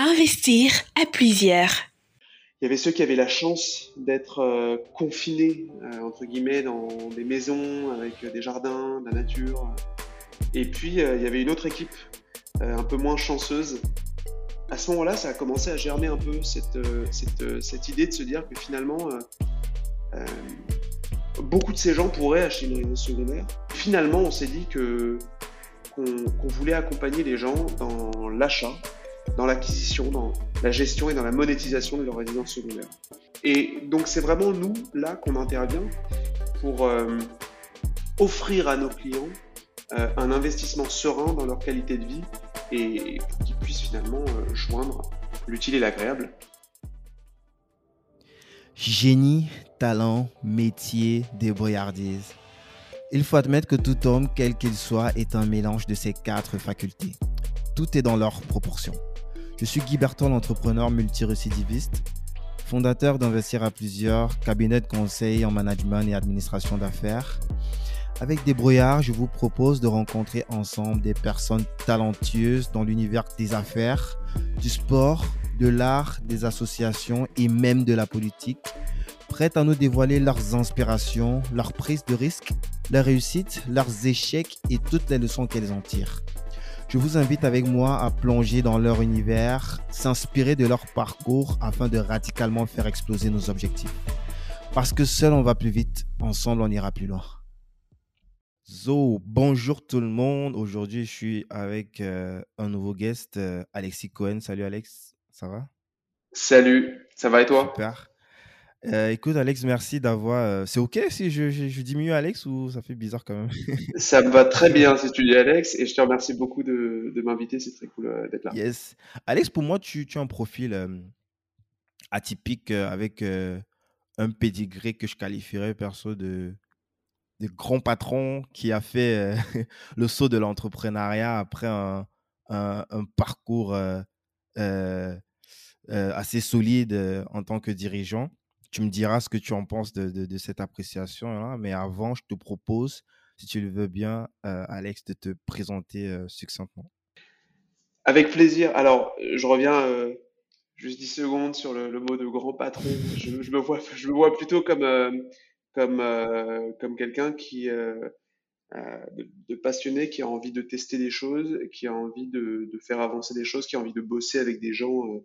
Investir à plusieurs. Il y avait ceux qui avaient la chance d'être euh, confinés, euh, entre guillemets, dans des maisons avec des jardins, de la nature. Et puis, euh, il y avait une autre équipe, un peu moins chanceuse. À ce moment-là, ça a commencé à germer un peu cette, cette, idée de se dire que finalement, beaucoup de ces gens pourraient acheter une résidence secondaire. Finalement, on s'est dit qu'on voulait accompagner les gens dans l'achat, dans l'acquisition, dans la gestion et dans la monétisation de leur résidence secondaire. Et donc c'est vraiment nous, là, qu'on intervient pour euh, offrir à nos clients euh, un investissement serein dans leur qualité de vie et qu'ils puissent finalement euh, joindre l'utile et l'agréable. Génie, talent, métier, débrouillardise. Il faut admettre que tout homme, quel qu'il soit, est un mélange de ces quatre facultés. Tout est dans leur proportion. Je suis Guy Berton, entrepreneur multirécidiviste, fondateur d'Investir à plusieurs, cabinet de conseil en management et administration d'affaires. Avec des brouillards, je vous propose de rencontrer ensemble des personnes talentueuses dans l'univers des affaires, du sport, de l'art, des associations et même de la politique, prêtes à nous dévoiler leurs inspirations, leurs prises de risques, leurs réussites, leurs échecs et toutes les leçons qu'elles en tirent. Je vous invite avec moi à plonger dans leur univers, s'inspirer de leur parcours afin de radicalement faire exploser nos objectifs. Parce que seul on va plus vite, ensemble on ira plus loin. Zo, bonjour tout le monde. Aujourd'hui, je suis avec euh, un nouveau guest, euh, Alexis Cohen. Salut Alex, ça va? Salut, ça va et toi? Super. Euh, écoute, Alex, merci d'avoir. Euh, c'est OK si je, je, diminue Alex ou ça fait bizarre quand même? Ça me va très bien si tu dis Alex et je te remercie beaucoup de, de m'inviter. C'est très cool euh, d'être là. Yes. Alex, pour moi, tu, tu as un profil atypique avec un pédigré que je qualifierais perso de, de grand patron qui a fait le saut de l'entrepreneuriat après un, un, un parcours assez solide en tant que dirigeant. Tu me diras ce que tu en penses de, cette appréciation-là. Mais avant, je te propose, si tu le veux bien, euh, Alex, de te présenter euh, succinctement. Avec plaisir. Alors, je reviens euh, juste 10 secondes sur le, mot de grand patron. Je, me, vois, je me vois plutôt comme, comme, comme quelqu'un qui. De, passionné qui a envie de tester des choses, qui a envie de, faire avancer des choses, qui a envie de bosser avec des gens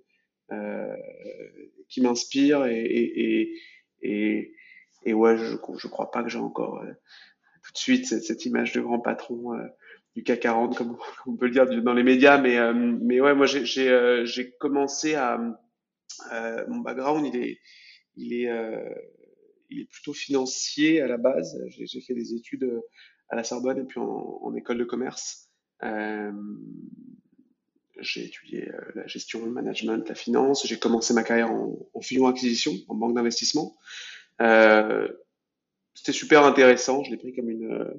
qui m'inspire et, et, et, et, ouais, je, je crois pas que j'ai encore euh, tout de suite cette, cette, image de grand patron euh, du CAC 40, comme, on peut le dire dans les médias, mais, mais ouais, moi j'ai commencé à. mon background, il est, il est, il est plutôt financier à la base. J'ai fait des études à la Sorbonne et puis en, en école de commerce. J'ai étudié euh, la gestion, le management, la finance. J'ai commencé ma carrière en, en fusion-acquisition, en banque d'investissement. Euh, c'était super intéressant. Je l'ai pris comme une,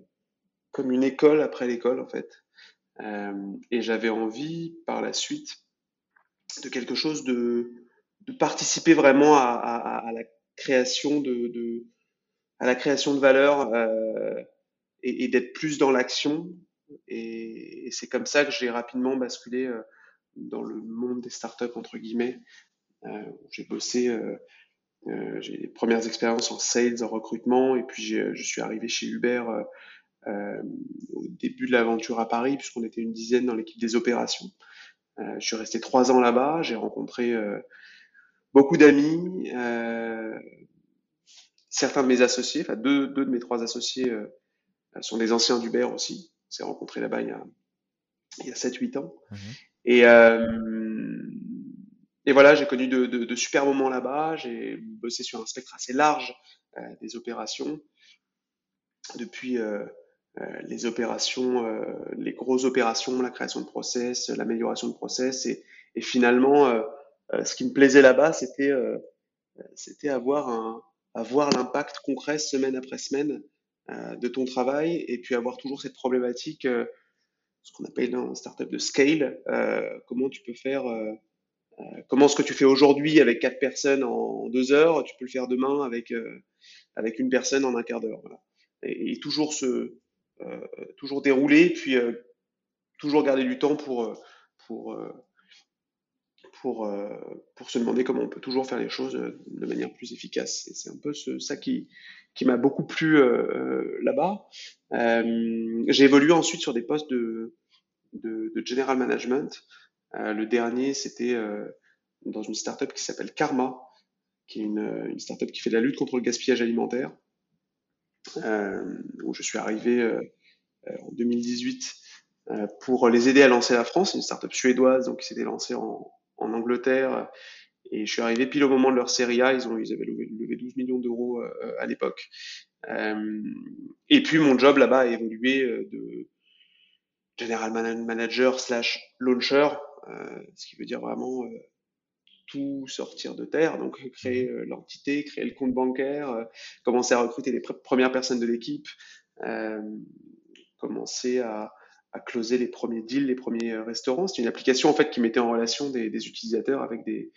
comme une école après l'école, en fait. Euh, et j'avais envie, par la suite, de quelque chose de, de participer vraiment à, à, à la création de, de, à la création de valeur euh, et, et d'être plus dans l'action et, c'est comme ça que j'ai rapidement basculé euh, dans le monde des startups, entre guillemets. Euh, j'ai bossé, euh, j'ai les premières expériences en sales, en recrutement, et puis je suis arrivé chez Uber au début de l'aventure à Paris, puisqu'on était une dizaine dans l'équipe des opérations. je suis resté trois ans là-bas, j'ai rencontré beaucoup d'amis, certains de mes associés, enfin deux de mes trois associés sont des anciens d'Uber aussi s'est rencontré là-bas il y a, il y a 7-8 ans. Mmh et, euh, et voilà, j'ai connu de, de, de, super moments là-bas. J'ai bossé sur un spectre assez large euh, des opérations. Depuis euh, les opérations, les grosses opérations, la création de process, l'amélioration de process. Et, et finalement, ce qui me plaisait là-bas, c'était c'était avoir, un, avoir l'impact concret semaine après semaine de ton travail et puis avoir toujours cette problématique, euh, ce qu'on appelle un startup de scale, euh, comment tu peux faire, comment ce que tu fais aujourd'hui avec quatre personnes en deux heures, tu peux le faire demain avec, avec une personne en un quart d'heure. Voilà. Et, et, toujours se, toujours dérouler, puis toujours garder du temps pour, pour, pour, pour se demander comment on peut toujours faire les choses de manière plus efficace. C'est un peu ça qui, qui m'a beaucoup plu là-bas. j'ai évolué ensuite sur des postes de, de, general management. le dernier, c'était dans une startup qui s'appelle Karma, qui est une, une startup qui fait de la lutte contre le gaspillage alimentaire, euh, où je suis arrivé euh, euh, en 2018 pour les aider à lancer la France. Une startup suédoise, donc qui s'était lancée en, en Angleterre. Et je suis arrivé pile au moment de leur série A. Ils, ont, ils avaient levé, 12 millions d'euros à l'époque. Euh, et puis mon job là-bas a évolué de general manager slash launcher, euh, ce qui veut dire vraiment tout sortir de terre, donc créer euh, l'entité, créer le compte bancaire, euh, commencer à recruter les premières personnes de l'équipe, euh, commencer à, à, closer les premiers deals, les premiers restaurants. C'est une application en fait qui mettait en relation des, des utilisateurs avec des,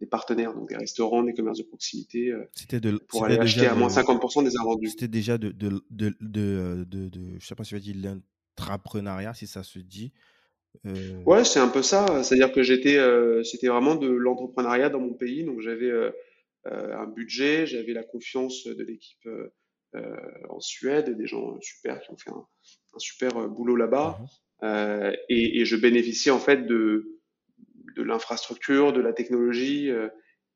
des, partenaires, donc des restaurants, des commerces de proximité, c'était de, pour aller acheter à moins 50% des invendus. C'était déjà de, de, de, de, de, je sais pas si dire l'intrapreneuriat, si ça se dit. Euh, ouais, c'est un peu ça. C'est-à-dire que j'étais, euh, c'était vraiment de l'entrepreneuriat dans mon pays. Donc j'avais euh, un budget, j'avais la confiance de l'équipe en Suède, des gens super qui ont fait un, super boulot là-bas. Mhm. Et, et, je bénéficiais en fait de, de l'infrastructure, de la technologie,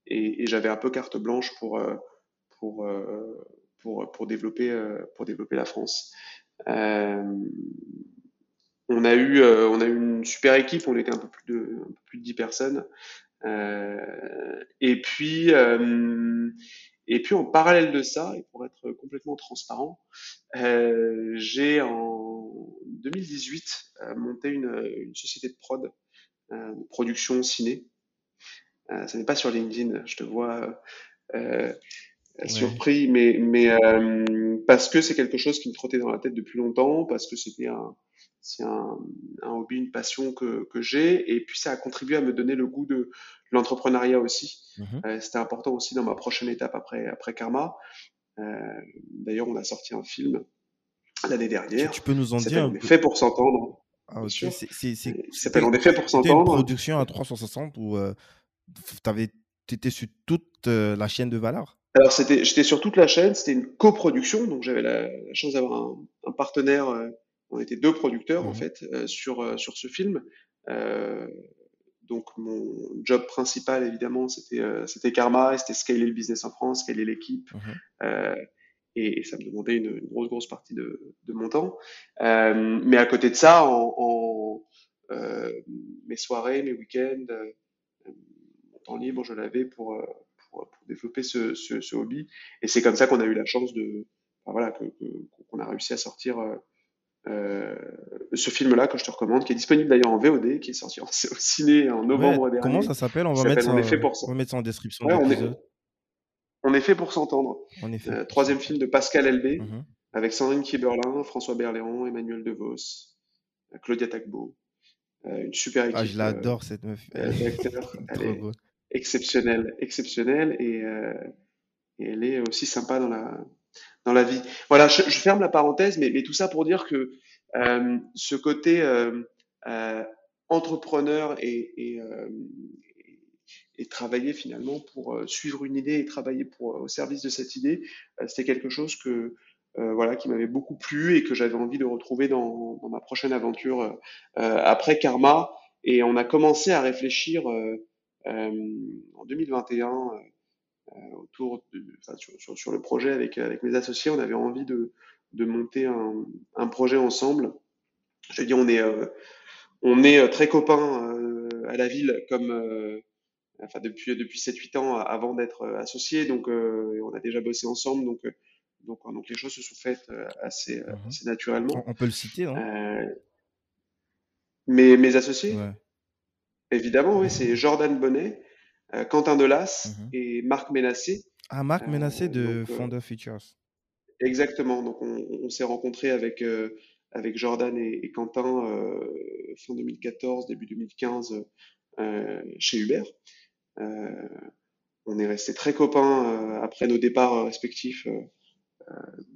et, et j'avais un peu carte blanche pour pour pour pour développer pour développer la France. On a eu, euh, on a eu une super équipe, on était un peu plus de, un peu plus de 10 personnes. Euh, et puis, euh, et puis en parallèle de ça, et pour être complètement transparent, j'ai en 2018 monté une, une, société de prod, de production ciné. ça n'est pas sur LinkedIn, je te vois surpris, mais, mais parce que c'est quelque chose qui me trottait dans la tête depuis longtemps, parce que c'était un, c'est un, un, hobby, une passion que, que j'ai. Et puis, ça a contribué à me donner le goût de l'entrepreneuriat aussi. Mhm. Euh, C'était important aussi dans ma prochaine étape après, après Karma. Euh, D'ailleurs, on a sorti un film l'année dernière. Tu, peux nous en dire est fait pour s'entendre. Ah, ok. C'est, s'appelle On est fait pour s'entendre. une production à 360 où euh, tu étais sur toute euh, la chaîne de valeur? Alors j'étais sur toute la chaîne, c'était une coproduction, donc j'avais la, la chance d'avoir un, un partenaire euh, on était deux producteurs en mmh fait euh, sur sur ce film. Donc mon job principal évidemment c'était c'était Karma, c'était scaler le business en France, scaler l'équipe. Mmh et, ça me demandait une, grosse grosse partie de, de mon temps. mais à côté de ça, en, mes soirées, mes week-ends, mon temps libre, je l'avais pour, pour, développer ce, ce, hobby. Et c'est comme ça qu'on a eu la chance de, voilà, qu'on a réussi à sortir euh, ce film-là que je te recommande, qui est disponible d'ailleurs en VOD, qui est sorti au ciné en novembre dernier. Comment ça s'appelle? On, va mettre ça, on, va mettre ça en description. Ouais, on, est, on, est, fait pour s'entendre. Euh, troisième film de Pascal Elbé, mhm. avec Sandrine Kieberlin, François Berléand, Emmanuel DeVos, euh, Claudia Tagbo. une super équipe. Ah, je l'adore cette meuf. Elle, est exceptionnelle, exceptionnelle et, et elle est aussi sympa dans la dans la vie. Voilà, je, je ferme la parenthèse, mais, mais, tout ça pour dire que euh, ce côté euh, euh, entrepreneur et, et, euh, et, travailler finalement pour euh, suivre une idée et travailler pour, au service de cette idée, c'était quelque chose que voilà qui m'avait beaucoup plu et que j'avais envie de retrouver dans, dans ma prochaine aventure après Karma. Et on a commencé à réfléchir en 2021 euh, autour de, enfin, sur, sur, sur, le projet avec, avec mes associés. On avait envie de, de monter un, un projet ensemble. Je dire, on est, euh, on est euh, très copains à la ville comme enfin depuis depuis 7 8 ans avant d'être associés donc on a déjà bossé ensemble donc donc donc les choses se sont faites assez, mhm. assez naturellement on peut le citer non mes mes associés? Ouais. évidemment oui c'est Jordan Bonnet euh, Quentin Delas mhm. et Marc Ménassé. Ah, Marc Ménassé de euh, Founder Features. Exactement. Donc, on, s'est rencontrés avec, euh, avec Jordan et, Quentin fin 2014, début 2015 chez Uber. On est restés très copains après nos départs respectifs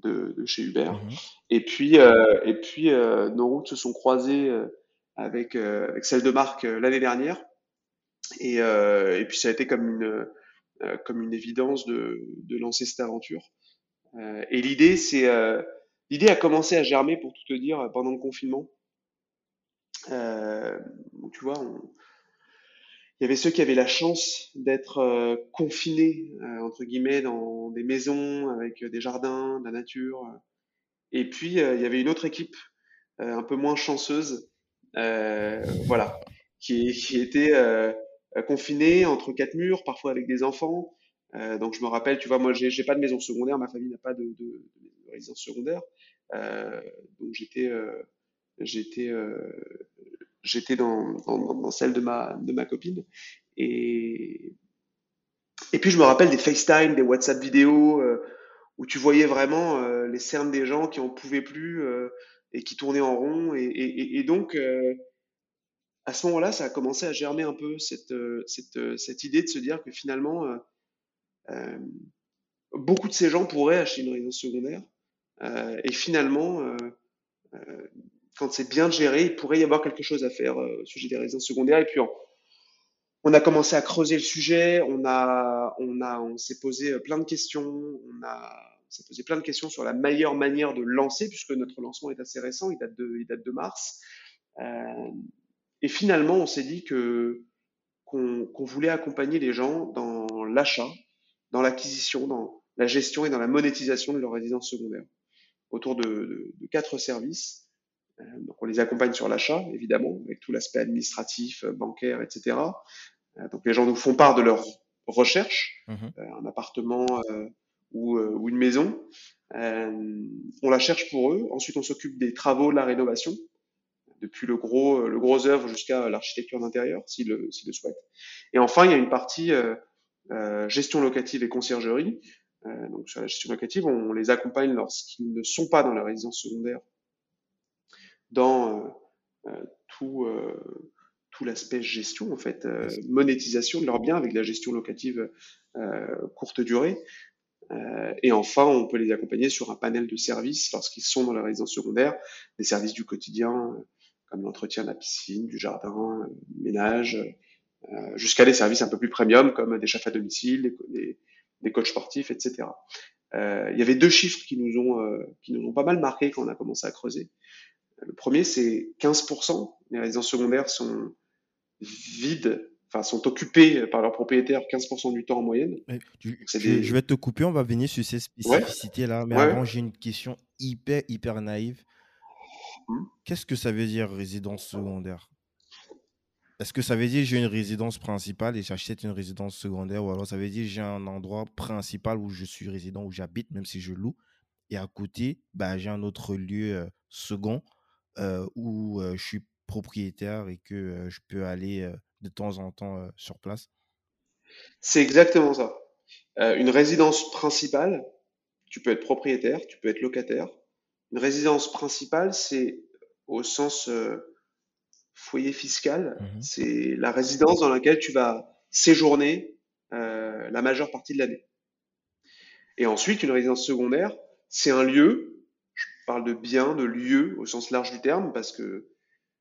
de, chez Uber. Mhm. Et puis, et puis nos routes se sont croisées avec, avec celles de Marc l'année dernière Et, et, puis ça a été comme une, comme une évidence de, de lancer cette aventure. et l'idée, c'est l'idée a commencé à germer, pour tout te dire, pendant le confinement. tu vois, on, il y avait ceux qui avaient la chance d'être euh, confinés, euh, entre guillemets, dans des maisons avec des jardins, de la nature. Et puis, euh, il y avait une autre équipe, un peu moins chanceuse, voilà, qui, qui était confinée entre quatre murs, parfois avec des enfants. donc, je me rappelle, tu vois, moi, j'ai pas de maison secondaire, ma famille n'a pas de, de, de, résidence secondaire. donc, j'étais j'étais j'étais dans, dans, celle de ma, de ma copine. Et, et puis je me rappelle des FaceTime, des WhatsApp vidéo, euh, où tu voyais vraiment euh, les cernes des gens qui en pouvaient plus euh, et qui tournaient en rond. Et, et, donc, à ce moment-là, ça a commencé à germer un peu cette, cette, cette idée de se dire que finalement, beaucoup de ces gens pourraient acheter une résidence secondaire. et finalement, quand c'est bien géré, il pourrait y avoir quelque chose à faire euh, au sujet des résidences secondaires. Et puis, on, a commencé à creuser le sujet, on, a, on, a, on s'est posé euh, plein de questions, on, a, s'est posé plein de questions sur la meilleure manière de lancer, puisque notre lancement est assez récent, il date de, il date de mars. Euh, et finalement, on s'est dit que qu'on, voulait accompagner les gens dans l'achat, dans l'acquisition, dans la gestion et dans la monétisation de leur résidence secondaire, autour de quatre services. Euh, donc on les accompagne sur l'achat, évidemment, avec tout l'aspect administratif, euh, bancaire, etc. Euh, donc les gens nous font part de leur recherche, mhm. un appartement ou, ou, une maison. on la cherche pour eux. Ensuite, on s'occupe des travaux, de la rénovation, depuis le gros, le gros œuvre jusqu'à l'architecture d'intérieur, s'ils le, le souhaitent. Et enfin, il y a une partie euh, gestion locative et conciergerie. Euh, donc sur la gestion locative, on, les accompagne lorsqu'ils ne sont pas dans la résidence secondaire dans euh, euh, tout, euh, tout l'aspect gestion, en fait, monétisation de leurs biens avec la gestion locative courte durée. et enfin, on peut les accompagner sur un panel de services lorsqu'ils sont dans la résidence secondaire, des services du quotidien, comme l'entretien de la piscine, du jardin, ménage, jusqu'à des services un peu plus premium, comme des chefs à domicile, des, des, coachs sportifs, etc. il y avait deux chiffres qui nous ont, qui nous ont pas mal marqué quand on a commencé à creuser. Le premier, c'est 15%. Les résidences secondaires sont vides, enfin sont occupées par leurs propriétaires 15% du temps en moyenne. je, vais te couper, on va venir sur ces spécificités-là. Mais avant, j'ai une question hyper, hyper naïve. Mmh. Qu'est-ce que ça veut dire résidence secondaire? Est-ce que ça veut dire j'ai une résidence principale et j'achète une résidence secondaire ou alors ça veut dire j'ai un endroit principal où je suis résident, où j'habite, même si je loue, et à côté, bah, j'ai un autre lieu euh, second où je suis propriétaire et que je peux aller de temps en temps sur place C'est exactement ça. une résidence principale, tu peux être propriétaire, tu peux être locataire. Une résidence principale, c'est au sens foyer fiscal, mmh c'est la résidence dans laquelle tu vas séjourner la majeure partie de l'année. Et ensuite, une résidence secondaire, c'est un lieu parle de biens, de lieux au sens large du terme, parce que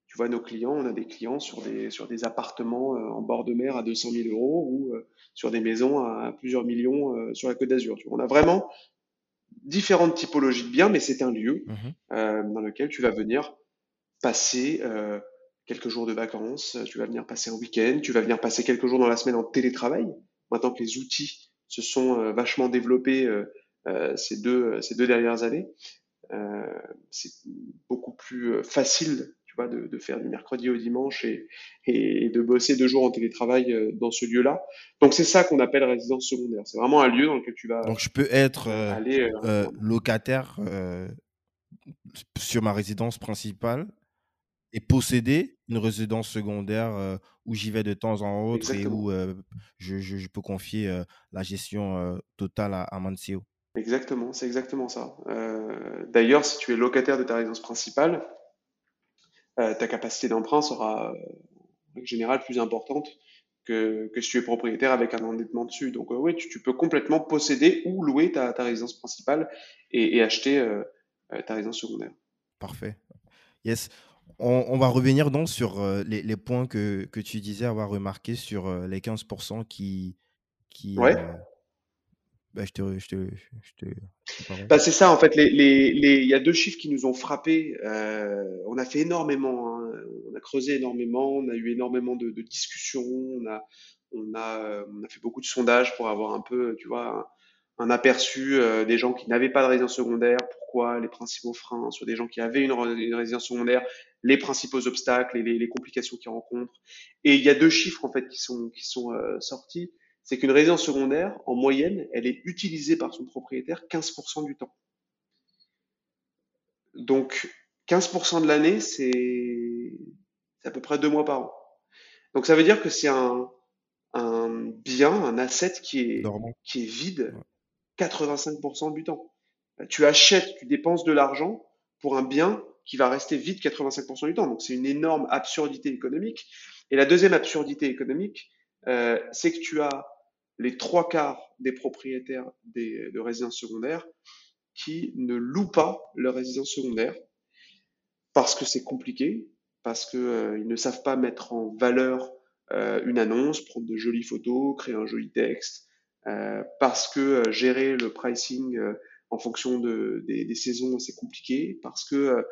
tu vois, nos clients, on a des clients sur des, sur des appartements euh, en bord de mer à 200 000 euros ou euh, sur des maisons à, plusieurs millions euh, sur la Côte d'Azur. On a vraiment différentes typologies de biens, mais c'est un lieu mmh dans lequel tu vas venir passer quelques jours de vacances, tu vas venir passer un week-end, tu vas venir passer quelques jours dans la semaine en télétravail. Maintenant que les outils se sont vachement développés ces, deux, ces deux dernières années, c'est beaucoup plus euh, facile tu vois, de, de, faire du mercredi au dimanche et, et, de bosser deux jours en télétravail euh, dans ce lieu-là. Donc c'est ça qu'on appelle résidence secondaire. C'est vraiment un lieu dans lequel tu vas. Donc je peux être aller, locataire sur ma résidence principale et posséder une résidence secondaire où j'y vais de temps en temps et où je, je, je, peux confier la gestion totale à, à. Exactement, c'est exactement ça. Euh, d'ailleurs, si tu es locataire de ta résidence principale, euh, ta capacité d'emprunt sera en général plus importante que, que si tu es propriétaire avec un endettement dessus. Donc euh, oui, tu, peux complètement posséder ou louer ta, ta résidence principale et, et acheter ta résidence secondaire. Parfait. Yes. On, va revenir donc sur les, points que, tu disais avoir remarqué sur les 15% qui. qui ouais. Bah, je te, je te, je te... Bah, c'est ça, en fait. Il les, les, y a deux chiffres qui nous ont frappés. on a fait énormément, hein. on a creusé énormément, on a eu énormément de, discussions, on a, on, a, on a fait beaucoup de sondages pour avoir un peu, tu vois, un aperçu euh, des gens qui n'avaient pas de résidence secondaire, pourquoi les principaux freins, sur des gens qui avaient une, résidence secondaire, les principaux obstacles et les, complications qu'ils rencontrent. Et il y a deux chiffres en fait qui sont, qui sont euh, sortis. C'est qu'une résidence secondaire, en moyenne, elle est utilisée par son propriétaire 15% du temps. Donc 15% de l'année, c'est à peu près deux mois par an. Donc ça veut dire que c'est un, un bien, un asset qui est, qui est vide 85% du temps. Tu achètes, tu dépenses de l'argent pour un bien qui va rester vide 85% du temps. Donc c'est une énorme absurdité économique. Et la deuxième absurdité économique, euh, c'est que tu as les trois quarts des propriétaires des, de résidences secondaires qui ne louent pas leur résidence secondaire parce que c'est compliqué, parce qu'ils euh, ne savent pas mettre en valeur euh, une annonce, prendre de jolies photos, créer un joli texte, euh, parce que euh, gérer le pricing en fonction de, des, saisons, c'est compliqué, parce que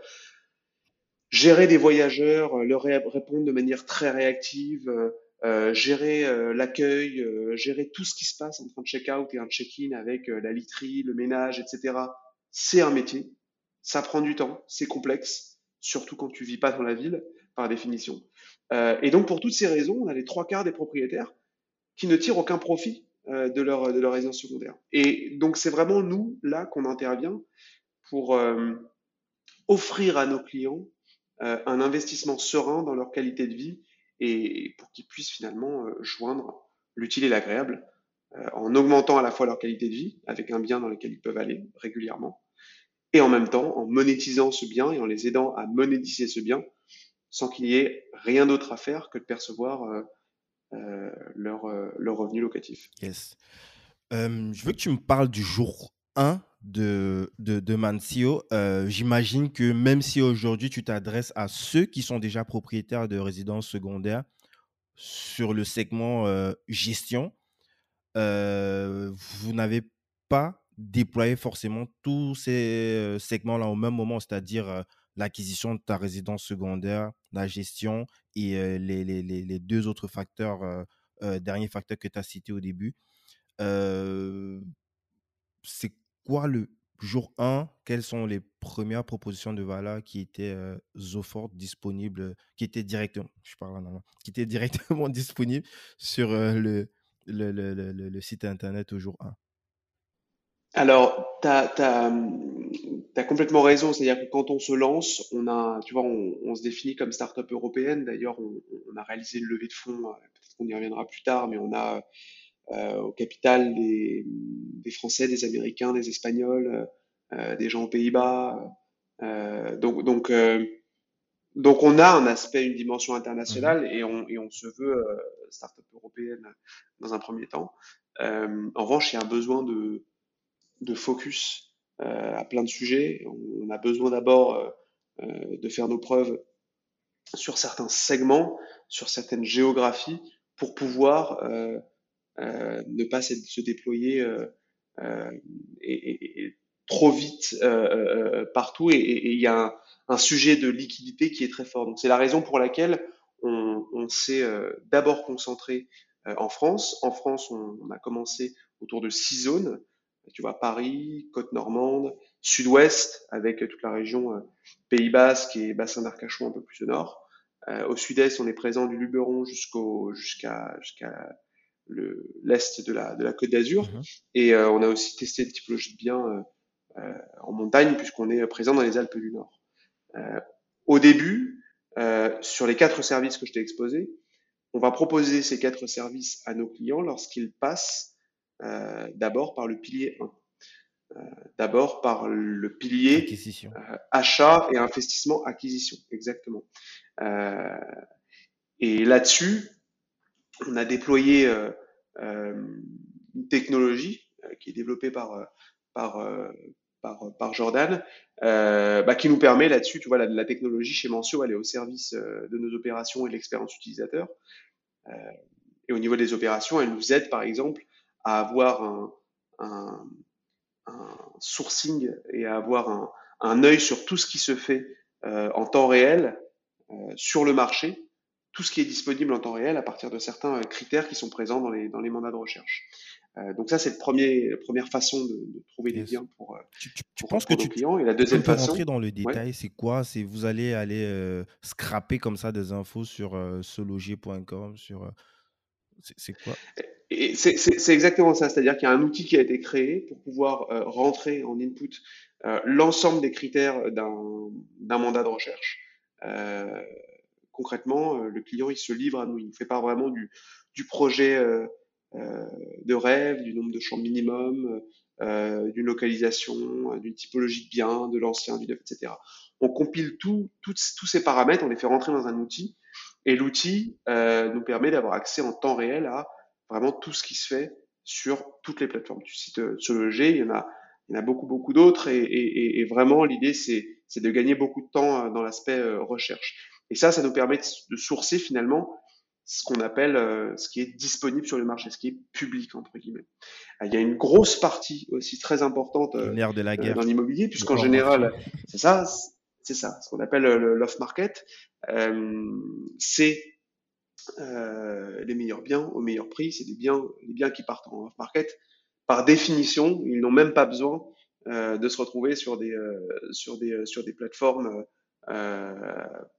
gérer des voyageurs, leur répondre de manière très réactive, gérer euh, l'accueil, euh, gérer tout ce qui se passe entre un check-out et un check-in avec la literie, le ménage, etc. C'est un métier, ça prend du temps, c'est complexe, surtout quand tu vis pas dans la ville, par définition. et donc pour toutes ces raisons, on a les trois quarts des propriétaires qui ne tirent aucun profit euh, de, leur, de leur résidence secondaire. Et donc c'est vraiment nous, là, qu'on intervient pour euh, offrir à nos clients euh, un investissement serein dans leur qualité de vie et pour qu'ils puissent finalement joindre l'utile et l'agréable en augmentant à la fois leur qualité de vie avec un bien dans lequel ils peuvent aller régulièrement et en même temps en monétisant ce bien et en les aidant à monétiser ce bien sans qu'il y ait rien d'autre à faire que de percevoir euh, leur, euh, leur revenu locatif. Yes. Euh, je veux que tu me parles du jour 1 de, de, de Mancio. J'imagine que même si aujourd'hui tu t'adresses à ceux qui sont déjà propriétaires de résidences secondaires sur le segment gestion, vous n'avez pas déployé forcément tous ces segments-là au même moment, c'est-à-dire l'acquisition de ta résidence secondaire, la gestion et les, les, les, deux autres facteurs, euh, derniers facteurs que tu as cités au début. c'est quoi le jour 1 Quelles sont les premières propositions de valeur qui étaient euh, Zofort disponibles, qui étaient directement, je parle en qui étaient directement disponibles sur le, site internet au jour 1 alors, tu as, complètement raison. C'est-à-dire que quand on se lance, on a, tu vois, on, se définit comme start-up européenne. D'ailleurs, on, a réalisé une levée de fonds, euh, peut-être qu'on y reviendra plus tard, mais on a au capital des, Français, des Américains, des Espagnols, euh, des gens aux Pays-Bas. donc, donc, donc, on a un aspect, une dimension internationale et on, et on se veut start-up européenne dans un premier temps. en revanche, il y a un besoin de de focus euh, à plein de sujets. On, a besoin d'abord euh, euh, de faire nos preuves sur certains segments, sur certaines géographies, pour pouvoir ne pas se, déployer et, trop vite partout. Et il y a un, sujet de liquidité qui est très fort. Donc c'est la raison pour laquelle on, on s'est d'abord concentré en France. En France, on, on, a commencé autour de six zones tu vois, Paris, côte normande, sud-ouest, avec toute la région euh, Pays Basque et bassin d'Arcachon un peu plus au nord. Euh, au sud-est, on est présent du Luberon jusqu'au jusqu'à jusqu'à le l'est de la de la Côte d'Azur. Mhm. Et euh, on a aussi testé une typologie de biens en montagne puisqu'on est présent dans les Alpes du Nord. au début, sur les quatre services que je t'ai exposés, on va proposer ces quatre services à nos clients lorsqu'ils passent euh, d'abord par le pilier 1. Euh, d'abord par le pilier euh, achat et investissement acquisition, exactement. et là-dessus, on a déployé une technologie qui est développée par, par, par, Jordan, bah, qui nous permet là-dessus, tu vois, la, technologie chez Mentio, elle est au service de nos opérations et de l'expérience utilisateur. et au niveau des opérations, elle nous aide, par exemple, à avoir un, sourcing et à avoir un, œil sur tout ce qui se fait en temps réel sur le marché, tout ce qui est disponible en temps réel à partir de certains critères qui sont présents dans les, dans les mandats de recherche. Euh, donc ça, c'est la première façon de, de trouver des liens pour, euh, tu, tu, tu penses que tu, clients. Et la deuxième peux façon, rentrer dans le détail, c'est quoi? C'est vous allez aller euh, scraper comme ça des infos sur euh, sur euh, c'est quoi? C'est exactement ça, c'est-à-dire qu'il y a un outil qui a été créé pour pouvoir euh, rentrer en input euh, l'ensemble des critères d'un mandat de recherche. Euh, concrètement, le client il se livre à nous, il ne fait pas vraiment du, projet euh, de rêve, du nombre de champs minimum, euh, d'une localisation, d'une typologie de bien, de l'ancien, du neuf, etc. On compile tout, tous ces paramètres, on les fait rentrer dans un outil, et l'outil euh, nous permet d'avoir accès en temps réel à vraiment tout ce qui se fait sur toutes les plateformes. Tu cites euh, Sologer, il y en a, il y en a beaucoup, beaucoup d'autres, et, vraiment l'idée c'est de gagner beaucoup de temps dans l'aspect recherche. Et ça, ça nous permet de sourcer finalement ce qu'on appelle euh, ce qui est disponible sur le marché, ce qui est public entre guillemets. Il y a une grosse partie aussi très importante euh, de la guerre. dans l'immobilier, puisqu'en général, c'est ça, c'est ça, ce qu'on appelle l'off market, euh, c'est euh, les meilleurs biens au meilleur prix, c'est des biens, les biens qui partent en off market. Par définition, ils n'ont même pas besoin euh, de se retrouver sur des sur des sur des plateformes euh,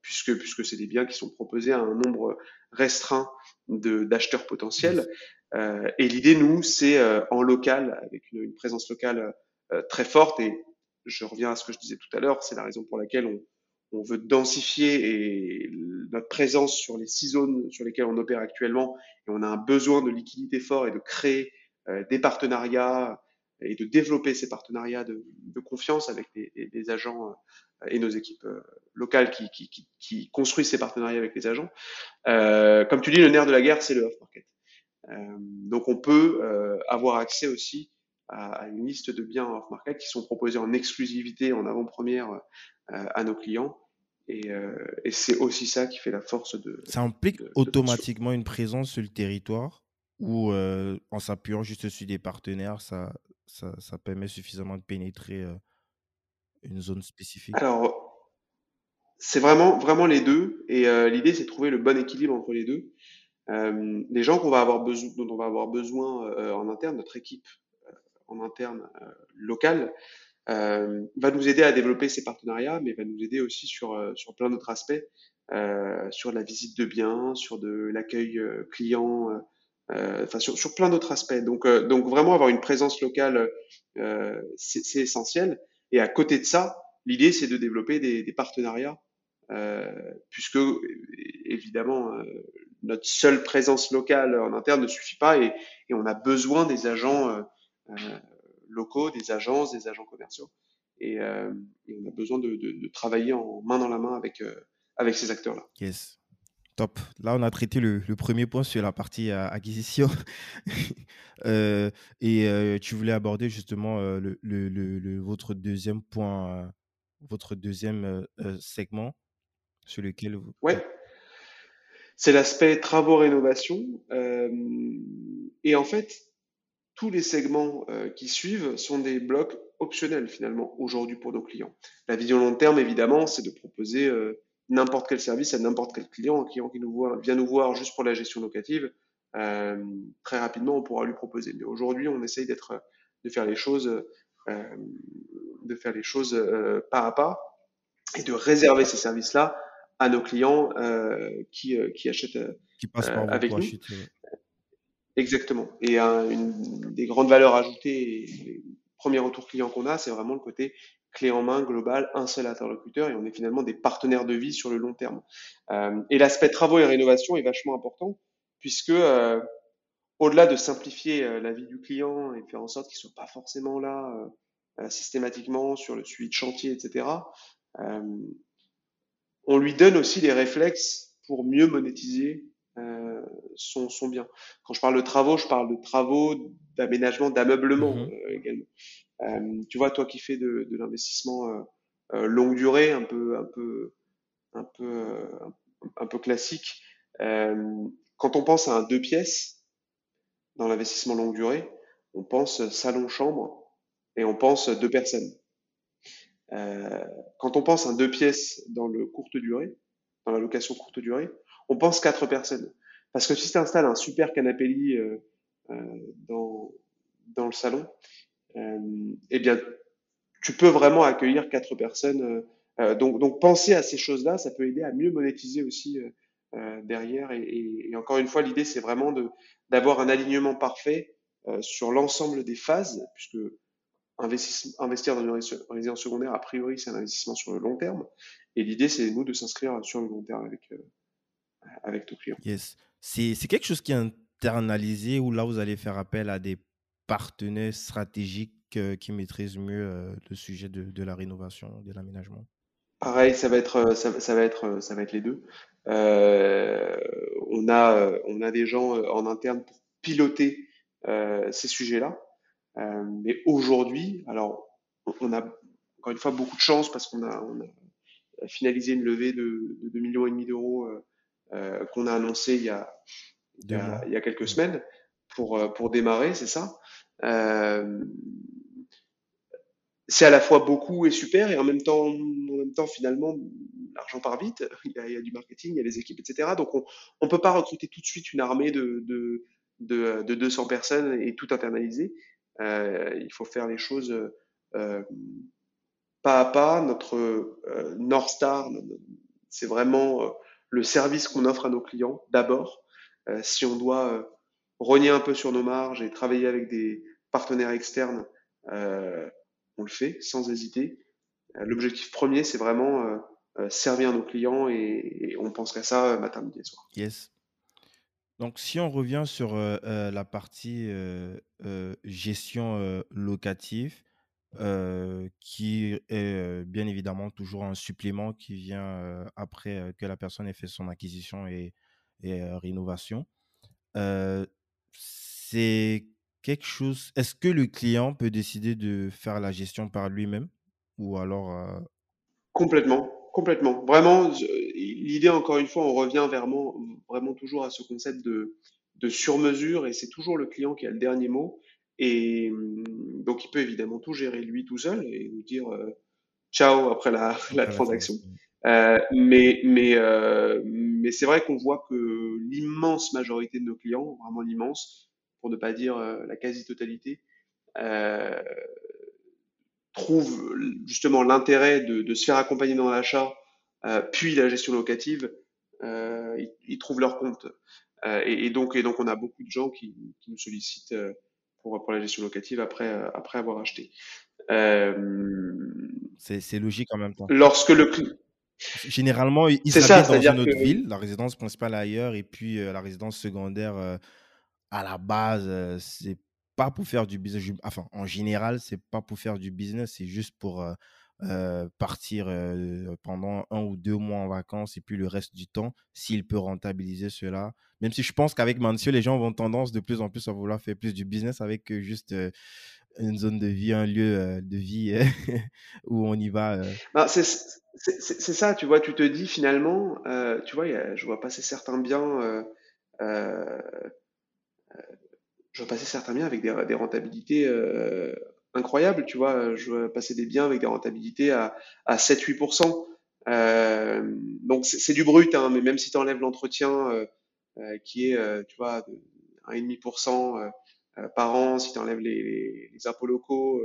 puisque puisque c'est des biens qui sont proposés à un nombre restreint d'acheteurs potentiels. Euh, et l'idée, nous, c'est euh, en local, avec une, une présence locale très forte. Et je reviens à ce que je disais tout à l'heure, c'est la raison pour laquelle on, on veut densifier et notre présence sur les six zones sur lesquelles on opère actuellement et on a un besoin de liquidité fort et de créer des partenariats et de développer ces partenariats de, de confiance avec les, les, agents euh, et nos équipes euh, locales qui, qui, qui, qui, construisent ces partenariats avec les agents. Euh, comme tu dis, le nerf de la guerre, c'est le off-market. Euh, donc on peut euh, avoir accès aussi à, à, une liste de biens off-market qui sont proposés en exclusivité, en avant-première à nos clients. Et, et c'est aussi ça qui fait la force de... Ça implique de, automatiquement une présence sur le territoire ou en s'appuyant juste sur des partenaires, ça, ça, permet suffisamment de pénétrer euh, une zone spécifique? Alors, c'est vraiment, vraiment les deux. Et euh, l'idée, c'est de trouver le bon équilibre entre les deux. Les gens qu'on va avoir besoin, dont on va avoir besoin euh, en interne, notre équipe en interne locale, va nous aider à développer ces partenariats, mais va nous aider aussi sur, sur plein d'autres aspects, sur la visite de biens, sur de l'accueil client enfin sur, sur, plein d'autres aspects. Donc, euh, donc vraiment avoir une présence locale, euh, c'est essentiel. Et à côté de ça, l'idée c'est de développer des, des partenariats, puisque évidemment notre seule présence locale en interne ne suffit pas et, et on a besoin des agents locaux, des agences, des agents commerciaux. Et, et on a besoin de, de, de, travailler en main dans la main avec, avec ces acteurs-là. Yes. Top. Là, on a traité le, premier point sur la partie euh, acquisition. euh, et euh, tu voulais aborder justement votre deuxième point, votre deuxième segment sur lequel vous. Ouais. C'est l'aspect travaux-rénovation. et en fait, tous les segments qui suivent sont des blocs optionnels finalement aujourd'hui pour nos clients. La vision long terme, évidemment, c'est de proposer n'importe quel service à n'importe quel client. Un client qui nous voit, vient nous voir juste pour la gestion locative, euh, très rapidement, on pourra lui proposer. Mais aujourd'hui, on essaye d'être, de faire les choses, euh, de faire les choses euh, pas à pas et de réserver ces services-là à nos clients euh, qui, euh, qui achètent qui passent par avec nous. Acheter. Exactement. Et un, une des grandes valeurs ajoutées, les premiers retours clients qu'on a, c'est vraiment le côté clé en main global, un seul interlocuteur, et on est finalement des partenaires de vie sur le long terme. Euh, et l'aspect travaux et rénovation est vachement important, puisque euh, au-delà de simplifier euh, la vie du client et faire en sorte qu'il soit pas forcément là euh, euh, systématiquement sur le suivi de chantier, etc., euh, on lui donne aussi des réflexes pour mieux monétiser son, son bien. Quand je parle de travaux, je parle de travaux d'aménagement, d'ameublement mmh. également. Tu vois, toi qui fais de, l'investissement longue durée, un peu, un peu, un peu, un peu classique, quand on pense à un deux pièces dans l'investissement longue durée, on pense salon-chambre et on pense deux personnes. Euh, quand on pense à deux pièces dans le courte durée, dans la location courte durée, on pense quatre personnes. Parce que si tu installes un super canapé lit euh, euh, dans, dans le salon, euh, eh bien, tu peux vraiment accueillir quatre personnes. Euh, donc, donc, penser à ces choses-là, ça peut aider à mieux monétiser aussi derrière. Et, encore une fois, l'idée, c'est vraiment d'avoir un alignement parfait sur l'ensemble des phases, puisque investir dans une résidence secondaire, a priori, c'est un investissement sur le long terme. Et l'idée, c'est nous de s'inscrire sur le long terme avec, euh, avec nos clients. Yes. C'est quelque chose qui est internalisé ou là, vous allez faire appel à des partenaires stratégiques euh, qui maîtrisent mieux euh, le sujet de, de, la rénovation, de l'aménagement? Pareil, ça va être, ça, ça, va être, ça va être les deux. on, a, on a des gens en interne pour piloter ces sujets-là. Euh, mais aujourd'hui, alors, on a encore une fois beaucoup de chance parce qu'on a, on a finalisé une levée de, de 2 millions et demi d'euros euh, euh, qu'on a annoncé il y a, il y a, il y a quelques semaines pour, pour démarrer, c'est ça. Euh, c'est à la fois beaucoup et super, et en même temps, en même temps finalement, l'argent part vite. Il y, a, du marketing, il y a des équipes, etc. Donc, on ne peut pas recruter tout de suite une armée de, de, de, de 200 personnes et tout internaliser. Euh, il faut faire les choses euh, pas à pas. Notre euh, North Star, c'est vraiment le service qu'on offre à nos clients d'abord. si on doit rogner un peu sur nos marges et travailler avec des partenaires externes, on le fait sans hésiter. L'objectif premier, c'est vraiment servir nos clients et, on pense qu'à ça matin, midi et soir. Yes. Donc, si on revient sur euh, euh, la partie euh, gestion locative, qui est bien évidemment toujours un supplément qui vient après que la personne ait fait son acquisition et rénovation, c'est quelque chose. Est-ce que le client peut décider de faire la gestion par lui-même? Ou alors Complètement. Complètement. Vraiment, l'idée, encore une fois, on revient vraiment, vraiment toujours à ce concept de, de sur-mesure et c'est toujours le client qui a le dernier mot. Et donc, il peut évidemment tout gérer lui tout seul et nous dire euh, ciao après la, la transaction. Euh, mais mais, euh, mais c'est vrai qu'on voit que l'immense majorité de nos clients, vraiment l'immense, pour ne pas dire euh, la quasi-totalité, euh, trouve justement l'intérêt de, de, se faire accompagner dans l'achat, euh, puis la gestion locative, euh, ils, ils, trouvent leur compte. Et, et, donc, et donc, on a beaucoup de gens qui, qui nous sollicitent pour, pour la gestion locative après, après avoir acheté. c'est logique en même temps. Lorsque le Généralement, ils habitent dans une autre que... ville, la résidence principale ailleurs, et puis la résidence secondaire à la base, c'est pas pour faire du business. Enfin, en général, c'est pas pour faire du business, c'est juste pour euh, euh, partir euh, pendant un ou deux mois en vacances et puis le reste du temps, s'il peut rentabiliser cela. Même si je pense qu'avec Mancio, les gens vont tendance de plus en plus à vouloir faire plus du business avec juste une zone de vie, un lieu de vie où on y va. C'est ça, tu vois, tu te dis finalement, tu vois, je vois passer certains biens je vais passer certains biens avec des, rentabilités euh, incroyables, tu vois. Je vais passer des biens avec des rentabilités à, à 7-8%. Euh, donc c'est du brut, hein, mais même si tu enlèves l'entretien euh, euh, qui est, euh, tu vois, de 1,5% euh, par an, si tu enlèves les, les, les, impôts locaux,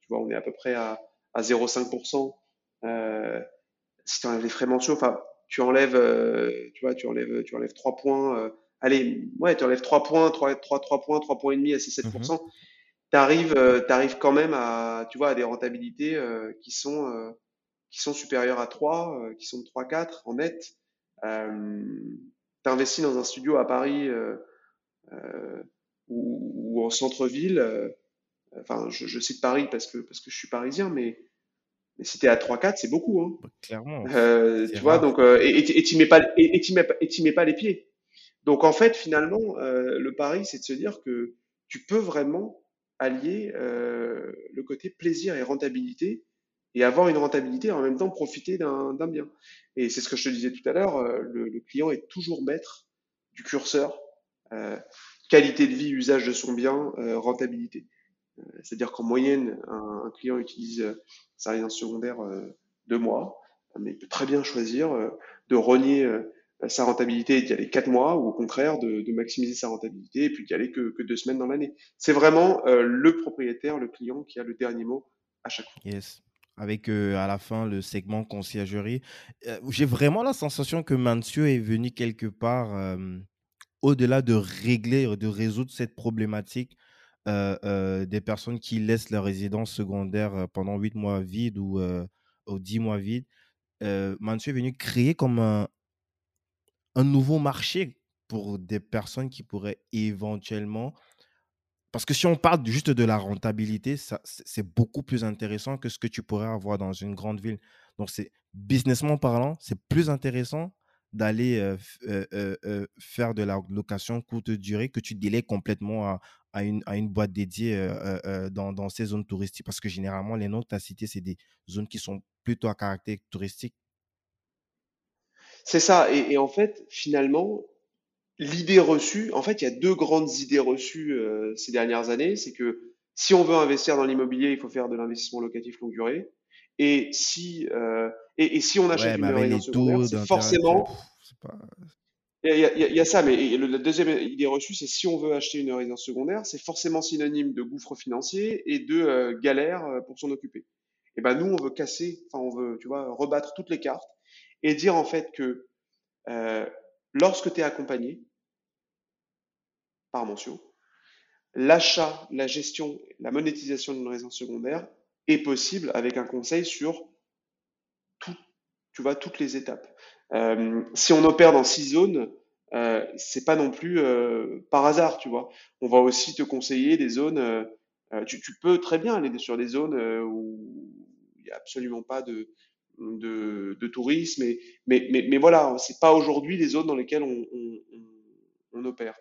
tu vois, on est à peu près à, à 0,5%. Si tu enlèves les frais mensuels, enfin, tu enlèves, tu vois, tu enlèves, tu enlèves 3 points allez, ouais, tu enlèves 3 points, 3, 3, 3 points, 3 points et demi à ces 7%, mmh. tu arrives, euh, arrives quand même à, tu vois, à des rentabilités euh, qui sont euh, qui sont supérieures à 3, euh, qui sont de 3 4 en net. Euh, tu investis dans un studio à Paris ou, ou, en centre-ville. enfin, je, je cite Paris parce que parce que je suis parisien, mais mais si t'es à 3-4, c'est beaucoup. Hein. Bah, clairement. Euh, tu vois, donc, euh, et tu mets pas, et, et mets, et mets pas les pieds. Donc en fait, finalement, euh, le pari, c'est de se dire que tu peux vraiment allier le côté plaisir et rentabilité et avoir une rentabilité et en même temps profiter d'un bien. Et c'est ce que je te disais tout à l'heure, le, le, client est toujours maître du curseur qualité de vie, usage de son bien, rentabilité. C'est-à-dire qu'en moyenne, un, client utilise sa résidence secondaire deux mois, mais il peut très bien choisir de renier sa rentabilité et d'y aller quatre mois, ou au contraire de, maximiser sa rentabilité et puis d'y aller que, deux semaines dans l'année. C'est vraiment euh, le propriétaire, le client qui a le dernier mot à chaque fois. Yes. Avec euh, à la fin le segment conciergerie. Euh, j'ai vraiment la sensation que Mansio est venu quelque part au-delà de régler, de résoudre cette problématique des personnes qui laissent leur résidence secondaire pendant huit mois vide ou, ou 10 mois vide. Mansio est venu créer comme un, un nouveau marché pour des personnes qui pourraient éventuellement... Parce que si on parle juste de la rentabilité, c'est beaucoup plus intéressant que ce que tu pourrais avoir dans une grande ville. Donc, c'est businessment parlant, c'est plus intéressant d'aller faire de la location courte durée que tu délais complètement à, une, à une, boîte dédiée dans, dans, ces zones touristiques? Parce que généralement, les noms que tu as cités, c'est des zones qui sont plutôt à caractère touristique. C'est ça. Et, en fait, finalement, l'idée reçue, en fait, il y a deux grandes idées reçues ces dernières années. C'est que si on veut investir dans l'immobilier, il faut faire de l'investissement locatif longue durée. Et si, et, si on achète une résidence secondaire, c'est forcément. Il y, a, ça, mais la deuxième idée reçue, c'est si on veut acheter une résidence secondaire, c'est forcément synonyme de gouffre financier et de euh, galère pour s'en occuper. Et ben nous, on veut casser, enfin on veut, tu vois, rebattre toutes les cartes et dire en fait que euh, lorsque tu es accompagné par Mentio, l'achat, la gestion, la monétisation d'une résidence secondaire est possible avec un conseil sur tu vois, toutes les étapes. Euh, si on opère dans six zones, euh, c'est pas non plus euh, par hasard, tu vois. On va aussi te conseiller des zones. Euh, tu, tu, peux très bien aller sur des zones où il n'y a absolument pas de, de, de tourisme. Mais, mais, mais, mais voilà, c'est pas aujourd'hui les zones dans lesquelles on, on, on opère.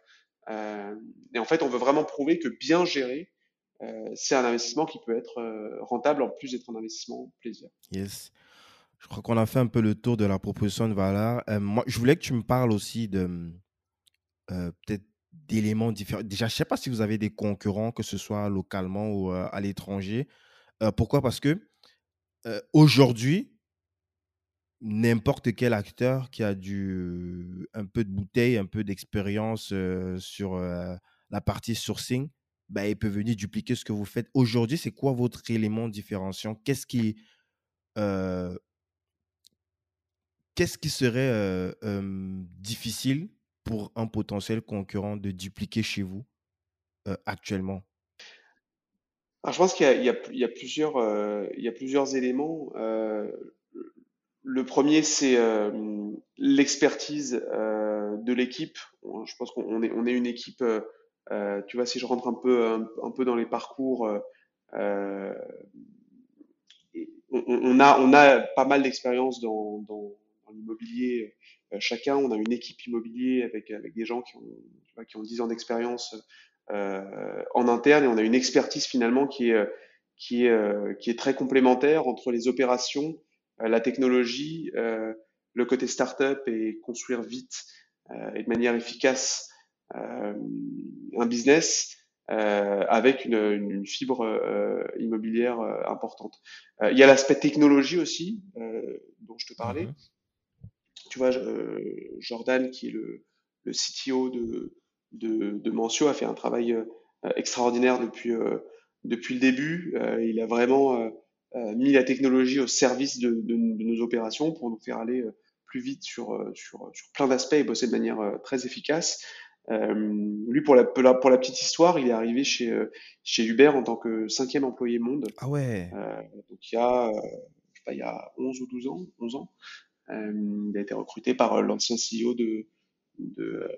Euh, et en fait, on veut vraiment prouver que bien géré, euh, c'est un investissement qui peut être euh, rentable en plus d'être un investissement plaisir. Yes. Je crois qu'on a fait un peu le tour de la proposition de valeur. Euh, moi, je voulais que tu me parles aussi de euh, peut-être d'éléments différents. Déjà, je ne sais pas si vous avez des concurrents, que ce soit localement ou à l'étranger. pourquoi? Parce que aujourd'hui, n'importe quel acteur qui a du, un peu de bouteille, un peu d'expérience sur la partie sourcing, bah, il peut venir dupliquer ce que vous faites. Aujourd'hui, c'est quoi votre élément différenciant Qu'est-ce qui, qu'est-ce qui serait difficile pour un potentiel concurrent de dupliquer chez vous actuellement? Alors, je pense qu'il y, a plusieurs, éléments le premier, c'est l'expertise de l'équipe. Je pense qu'on est, une équipe, tu vois, si je rentre un peu, dans les parcours, on, a, pas mal d'expérience dans, dans l'immobilier. chacun, on a une équipe immobilier avec, des gens qui ont, qui ont 10 ans d'expérience en interne et on a une expertise finalement qui est, qui est, qui est très complémentaire entre les opérations euh, la technologie, euh, le côté startup et construire vite euh, et de manière efficace un business avec une, une fibre immobilière importante. il y a l'aspect technologie aussi dont je te parlais. Tu vois, Jordan, qui est le, le CTO de, de, de Mancio, a fait un travail extraordinaire depuis, depuis le début. il a vraiment euh, mis la technologie au service de, de, de, nos opérations pour nous faire aller euh, plus vite sur, euh, sur, sur plein d'aspects et bosser de manière très efficace. Euh, lui, pour la, pour la petite histoire, il est arrivé chez, chez Uber en tant que cinquième employé monde. Ah ouais. Euh, donc il y a, je sais pas, il y a 11 ou 12 ans, 11 ans. Euh, il a été recruté par l'ancien CEO de, de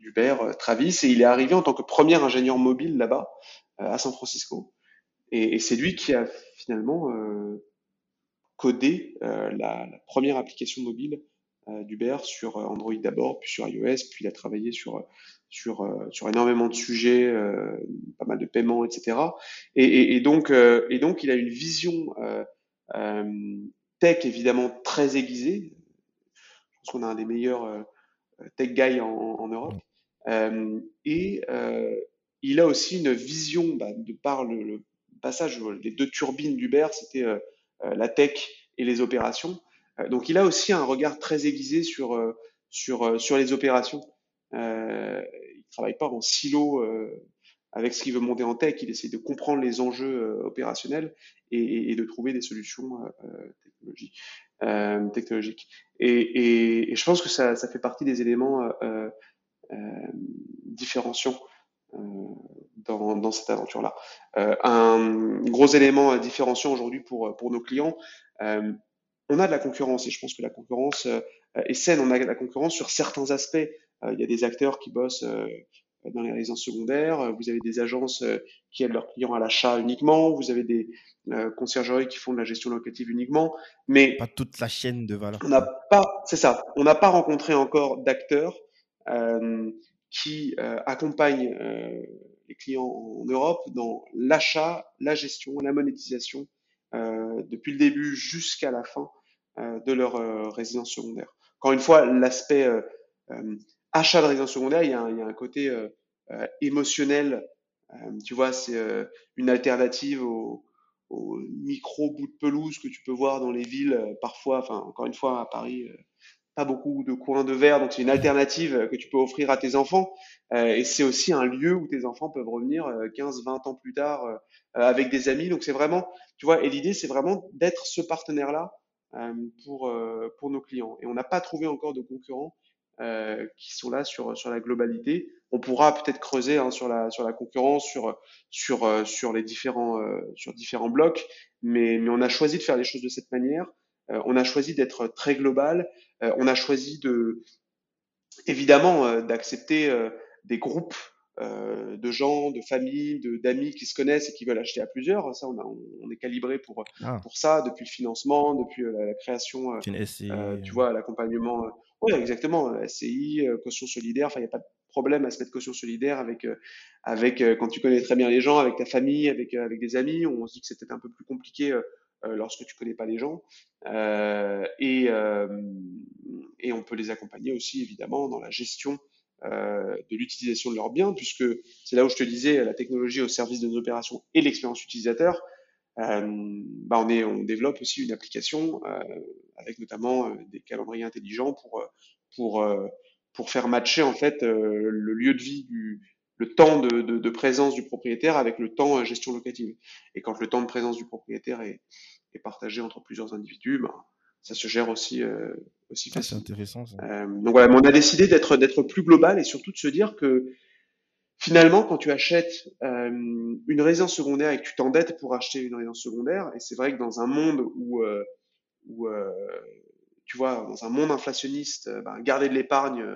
d'Uber, Travis, et il est arrivé en tant que premier ingénieur mobile là-bas, à San Francisco. Et, c'est lui qui a finalement euh, codé euh, la, première application mobile euh, d'Uber sur Android d'abord, puis sur iOS, puis il a travaillé sur sur, euh, sur énormément de sujets, euh, pas mal de paiements, etc. Et, et, donc, euh, et donc, il a une vision tech évidemment très aiguisée. Je pense qu'on a un des meilleurs tech guys en, en Europe. et il a aussi une vision, bah, de par le, le passage, les deux turbines d'Uber, c'était la tech et les opérations. donc, il a aussi un regard très aiguisé sur, sur, sur les opérations. Euh, il travaille pas en silo euh, avec ce qu'il veut monter en tech. Il essaie de comprendre les enjeux euh, opérationnels et, de trouver des solutions technologiques. technologiques. Et, je pense que ça, fait partie des éléments différenciants dans, cette aventure-là. Euh, un gros élément différenciant aujourd'hui pour, nos clients, euh, on a de la concurrence et je pense que la concurrence est saine. On a de la concurrence sur certains aspects euh, il y a des acteurs qui bossent euh, dans les résidences secondaires, vous avez des agences euh, qui aident leurs clients à l'achat uniquement, vous avez des conciergeries qui font de la gestion locative uniquement, mais pas toute la chaîne de valeur. On n'a pas, c'est ça, on n'a pas rencontré encore d'acteurs euh, qui euh, accompagnent euh, les clients en Europe dans l'achat, la gestion, la monétisation depuis le début jusqu'à la fin de leur résidence secondaire. Encore une fois, l'aspect achat de résidence secondaire, il y a un, côté euh, euh, émotionnel. Euh, tu vois, c'est une alternative au, au, micro bout de pelouse que tu peux voir dans les villes parfois. Enfin, encore une fois, à Paris, pas beaucoup de coins de verre, donc c'est une alternative que tu peux offrir à tes enfants. et c'est aussi un lieu où tes enfants peuvent revenir 15, 20 ans plus tard avec des amis. Donc c'est vraiment, tu vois, et l'idée c'est vraiment d'être ce partenaire-là pour pour nos clients. Et on n'a pas trouvé encore de concurrents euh, qui sont là sur, sur la globalité. On pourra peut-être creuser hein, sur, la, sur la concurrence, sur, sur, euh, sur les différents, euh, sur différents blocs, mais, mais on a choisi de faire les choses de cette manière. on a choisi d'être très global. on a choisi de, évidemment, d'accepter des groupes euh, de gens, de familles, d'amis qui se connaissent et qui veulent acheter à plusieurs. Ça, on, a, on est calibré pour, ah. pour ça, depuis le financement, depuis la, la création, euh, tu vois, l'accompagnement oui, exactement. Euh, SCI, euh, caution solidaire. Enfin, il n'y a pas de problème à se mettre caution solidaire avec, euh, avec quand tu connais très bien les gens, avec ta famille, avec, avec des amis. On se dit que c'est peut-être un peu plus compliqué lorsque tu connais pas les gens. et, et on peut les accompagner aussi, évidemment, dans la gestion de l'utilisation de leurs biens, puisque c'est là où je te disais, la technologie au service de nos opérations et l'expérience utilisateur. Euh, bah on, est, on développe aussi une application euh, avec notamment euh, des calendriers intelligents pour, pour, pour faire matcher en fait le lieu de vie du, le temps de, de, de, présence du propriétaire avec le temps gestion locative. Et quand le temps de présence du propriétaire est, est partagé entre plusieurs individus, ben, ça se gère aussi, euh, aussi ah, C'est intéressant. Ça. Euh, donc voilà, on a décidé d'être d'être plus global et surtout de se dire que finalement, quand tu achètes euh, une résidence secondaire et que tu t'endettes pour acheter une résidence secondaire, et c'est vrai que dans un monde où, euh, où euh, tu vois, dans un monde inflationniste, ben, garder de l'épargne,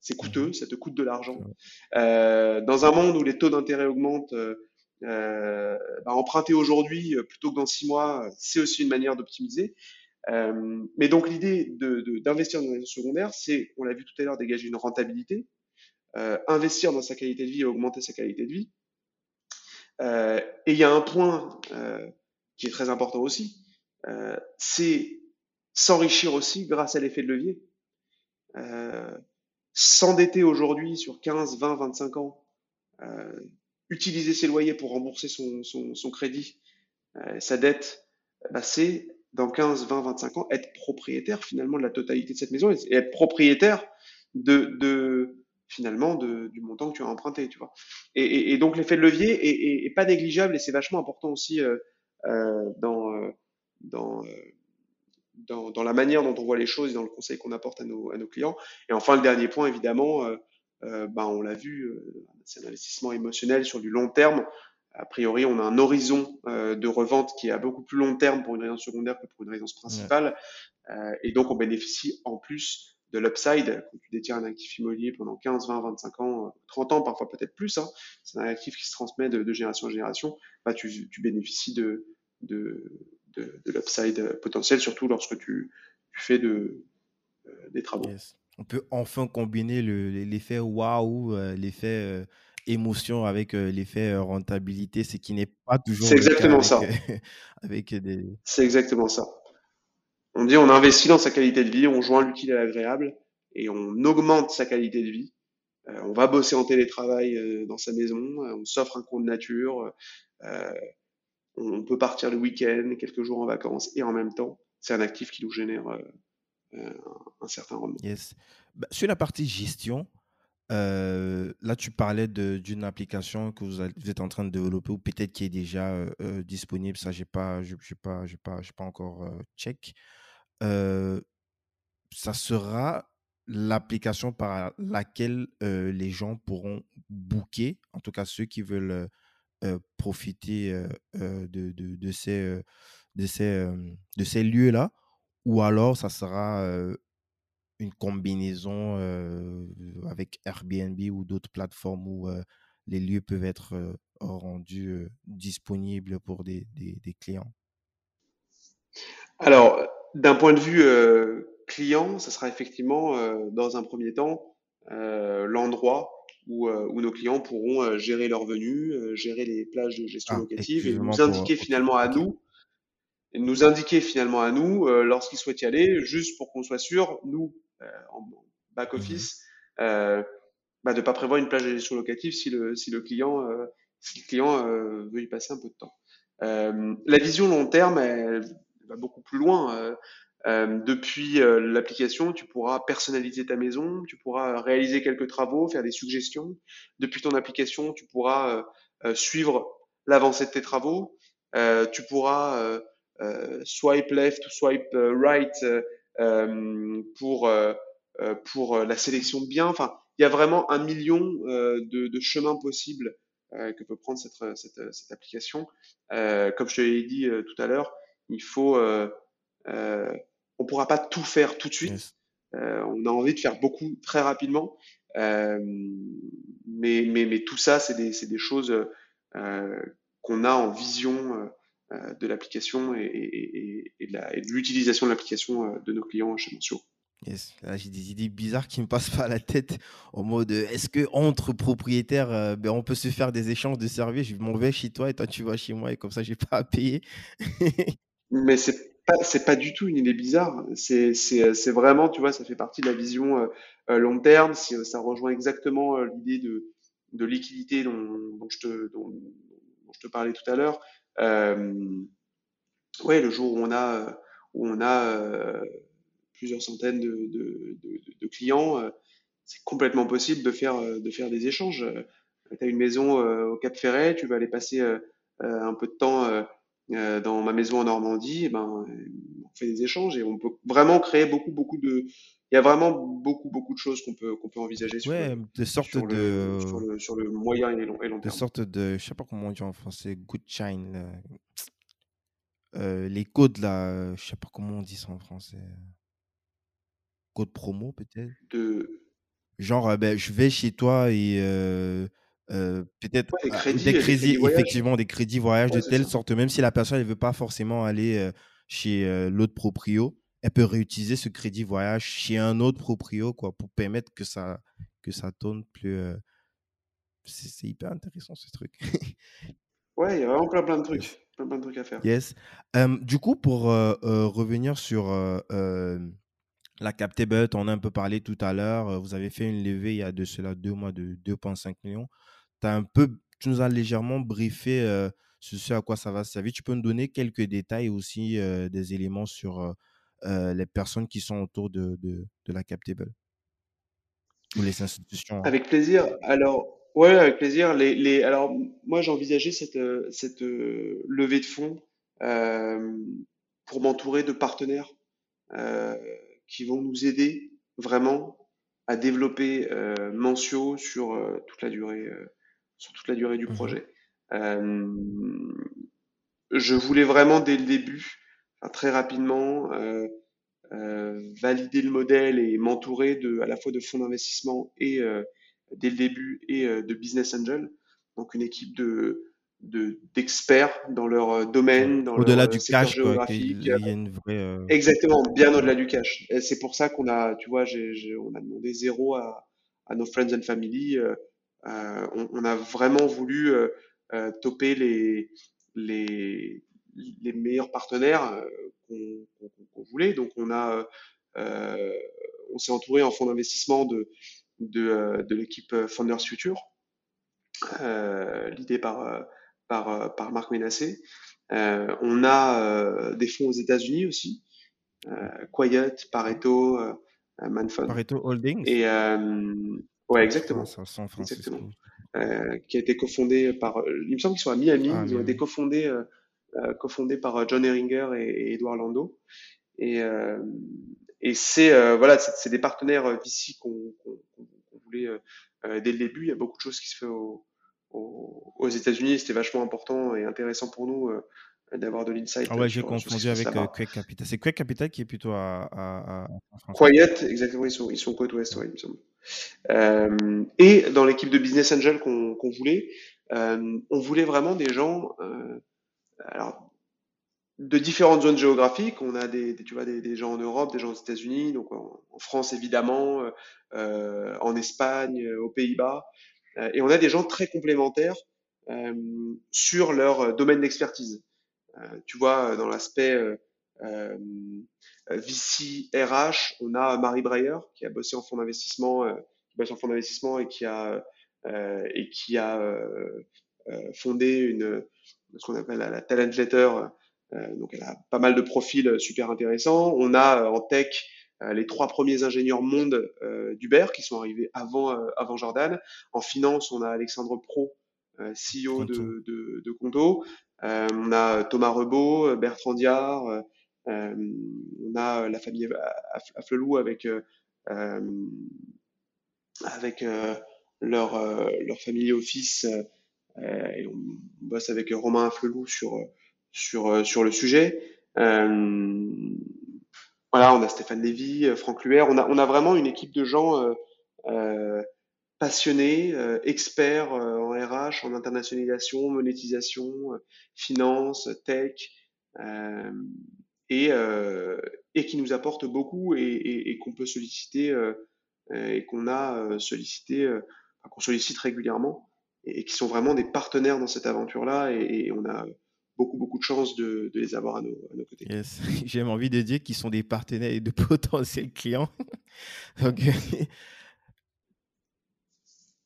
c'est coûteux, ça te coûte de l'argent. dans un monde où les taux d'intérêt augmentent, ben, emprunter aujourd'hui plutôt que dans six mois, c'est aussi une manière d'optimiser. mais donc l'idée d'investir de, dans une résidence secondaire, c'est, on l'a vu tout à l'heure, dégager une rentabilité, euh, investir dans sa qualité de vie et augmenter sa qualité de vie. Euh, et il y a un point euh, qui est très important aussi, c'est s'enrichir aussi grâce à l'effet de levier. S'endetter aujourd'hui sur 15, 20, 25 ans, utiliser ses loyers pour rembourser son, son, son crédit, sa dette, bah c'est dans 15, 20, 25 ans, être propriétaire finalement de la totalité de cette maison et être propriétaire de, de, finalement de, du montant que tu as emprunté, tu vois. Et, et, et donc l'effet de levier est, est, est, pas négligeable et c'est vachement important aussi euh, euh, dans, euh, dans, euh, dans, dans, la manière dont on voit les choses et dans le conseil qu'on apporte à nos, à nos clients. Et enfin, le dernier point, évidemment, euh, bah, on l'a vu, c'est un investissement émotionnel sur du long terme. A priori, on a un horizon de revente qui est à beaucoup plus long terme pour une résidence secondaire que pour une résidence principale. Ouais. et donc, on bénéficie en plus de l'upside, quand tu détiens un actif immobilier pendant 15, 20, 25 ans, 30 ans, parfois peut-être plus, hein, c'est un actif qui se transmet de, de génération en génération, bah, tu, tu bénéficies de, de, de, de l'upside potentiel, surtout lorsque tu, tu fais de, euh, des travaux. Yes. on peut enfin combiner l'effet waouh, l'effet émotion avec l'effet rentabilité, ce qui n'est pas toujours C'est exactement ça. avec des. C'est exactement ça. On dit on investit dans sa qualité de vie, on joint l'utile à l'agréable et on augmente sa qualité de vie. on va bosser en télétravail dans sa maison, on s'offre un compte nature, on peut partir le week-end, quelques jours en vacances et en même temps, c'est un actif qui nous génère euh, un certain rendement. Yes. Bah, sur la partie gestion, euh, là, tu parlais d'une application que vous, êtes en train de développer ou peut-être qui est déjà euh, disponible. Ça, je n'ai pas encore check. Ça sera l'application par laquelle les gens pourront booker, en tout cas ceux qui veulent profiter de, ces, de ces, de ces lieux-là ou alors ça sera une combinaison avec Airbnb ou d'autres plateformes où les lieux peuvent être rendus disponibles pour des, des, clients? Alors, d'un point de vue client, ça sera effectivement, dans un premier temps, l'endroit où, où, nos clients pourront gérer leurs venus, gérer les plages de gestion ah, locative et nous indiquer finalement à nous nous indiquer finalement à nous euh, lorsqu'ils souhaitent y aller, juste pour qu'on soit sûr, nous, euh, en back mhm. office, euh, bah, de ne pas prévoir une plage de gestion locative si le, si le client, si le client veut y passer un peu de temps. la vision long terme, elle, beaucoup plus loin. depuis l'application, tu pourras personnaliser ta maison, tu pourras réaliser quelques travaux, faire des suggestions. Depuis ton application, tu pourras suivre l'avancée de tes travaux. tu pourras euh, swipe left ou swipe euh, right euh, pour pour la sélection de biens. Enfin, il y a vraiment un million de, de chemins possibles que peut prendre cette, cette, cette application. comme je te l'ai dit tout à l'heure, il faut, euh, on pourra pas tout faire tout de suite. on a envie de faire beaucoup très rapidement, mais, mais, mais tout ça, c'est des, des choses qu'on a en vision euh, de l'application et, de l'utilisation de l'application euh, de nos clients chez Mentio. Yes. j'ai des idées bizarres qui me passent par la tête au mode est-ce que entre propriétaires, euh, ben, on peut se faire des échanges de services? Je m'en vais chez toi et toi tu vas chez moi et comme ça j'ai pas à payer. Mais c'est pas c'est pas du tout une idée bizarre. C'est c'est vraiment tu vois ça fait partie de la vision long terme. Ça rejoint exactement l'idée de de liquidité dont, je te dont je te parlais tout à l'heure. Euh, ouais, le jour où on a, où on a euh, plusieurs centaines de, de, de, de clients, euh, c'est complètement possible de faire, de faire des échanges. Tu as une maison au Cap Ferret, tu vas aller passer un peu de temps dans ma maison en Normandie, et eh ben, on fait des échanges et on peut vraiment créer beaucoup, beaucoup de. Il y a vraiment beaucoup, beaucoup de choses qu'on peut, qu'on peut envisager sur, ouais, de sorte sur, de... Le, sur, le, sur, le, moyen et long, et long terme. De sorte de, je sais pas comment on dit en français, good shine. Euh, les codes là, je sais pas comment on dit ça en français. Code promo peut-être? De... Genre, ben, je vais chez toi et euh, euh, peut-être des crédits, effectivement, des crédits voyage de telle sorte, même si la personne ne veut pas forcément aller euh, chez euh, l'autre proprio, elle peut réutiliser ce crédit voyage chez un autre proprio quoi, pour permettre que ça, que ça tourne plus. C'est hyper intéressant ce truc. ouais, il y a vraiment plein, plein de trucs. Plein, plein de trucs à faire. Yes. du coup, pour revenir sur la Captable, on a un peu parlé tout à l'heure. Vous avez fait une levée il y a de cela deux mois de 2,5 millions un peu, tu nous as légèrement briefé euh, sur ce à quoi ça va servir. Tu peux nous donner quelques détails aussi, euh, des éléments sur euh, les personnes qui sont autour de, de, la Captable ou les institutions. Hein? Avec plaisir. Alors, ouais, avec plaisir. Les, les, alors, moi, j'ai envisagé cette, cette levée de fonds pour m'entourer de partenaires qui vont nous aider vraiment à développer euh, Mentio sur toute la durée sur toute la durée du mmh projet. Euh, je voulais vraiment dès le début, très rapidement, euh, euh, valider le modèle et m'entourer de à la fois de fonds d'investissement et dès le début et de business angel, donc une équipe de d'experts dans leur domaine, dans Au-delà du cash, quoi, géographique. qu'il y a une vraie. Exactement, bien au-delà du cash. C'est pour ça qu'on a, tu vois, on a demandé zéro à, à nos friends and family. Euh, on, on a vraiment voulu euh, euh, toper les, les, les meilleurs partenaires qu'on, voulait. Donc on a, on s'est entouré en fonds d'investissement de, de, de l'équipe Founders Future, euh, l'idée par, par, par Marc Ménassé. Euh, on a euh, des fonds aux États-Unis aussi, Quiet, Pareto, Manfund. Pareto Holdings. Et ouais, exactement, ça, San Francisco. exactement. Euh, qui a été cofondé par, euh, il me semble qu'ils sont à Miami, Ah, ils ont été cofondés, euh, euh, cofondés par euh, John Ehringer et, et Edouard Lando. Et, euh, et c'est euh, voilà, c'est des partenaires VC qu'on qu'on- qu'on- qu'on voulait dès le début. Il y a beaucoup de choses qui se font au- au- aux États-Unis. C'était vachement important et intéressant pour nous euh, d'avoir de l'insight Ah ouais, j'ai confondu avec euh. Quake Capital. C'est Quake Capital qui est plutôt à, à, à. Quiet, exactement, ils sont, ils sont côte ouest, ouais, il me semble. Euh, et dans l'équipe de Business Angel qu'on qu'on voulait, euh, on voulait vraiment des gens, euh, alors, de différentes zones géographiques. On a des, des- tu vois, des, des gens en Europe, des gens aux États-Unis, donc en, en France évidemment, en Espagne, aux Pays-Bas. Et on a des gens très complémentaires euh, sur leur domaine d'expertise. Euh, tu vois, dans l'aspect euh, euh, VC RH, on a Marie Breyer qui a bossé en fonds d'investissement, euh, qui bosse en fonds d'investissement et qui a euh, et qui a euh, euh, fondé une ce qu'on appelle la, la talent letter. Euh, donc elle a pas mal de profils super intéressants. On a euh, en tech euh, les trois premiers ingénieurs monde euh, d'Uber qui sont arrivés avant euh, avant Jordan. En finance, on a Alexandre Pro, euh, CEO de, de, de Conto. Euh, on a Thomas Rebaud, Bertrand Diard, euh, euh, on a la famille Af- Afflelou avec euh, euh, avec euh, leur euh, leur family office euh, et on bosse avec Romain Afflelou sur sur euh, sur le sujet. Euh, voilà, on a Stéphane Lévy, euh, Franck Luer, on a on a vraiment une équipe de gens euh, passionnés, euh, experts euh, en RH, en internationalisation, monétisation, euh, finance, tech, euh, et, euh, et qui nous apportent beaucoup et, qu'on peut solliciter et qu'on a sollicité, qu'on sollicite régulièrement et, qui sont vraiment des partenaires dans cette aventure-là et, on a beaucoup beaucoup de chance de, les avoir à nos, côtés. Yes. J'ai envie de dire qu'ils sont des partenaires et de potentiels clients. Donc,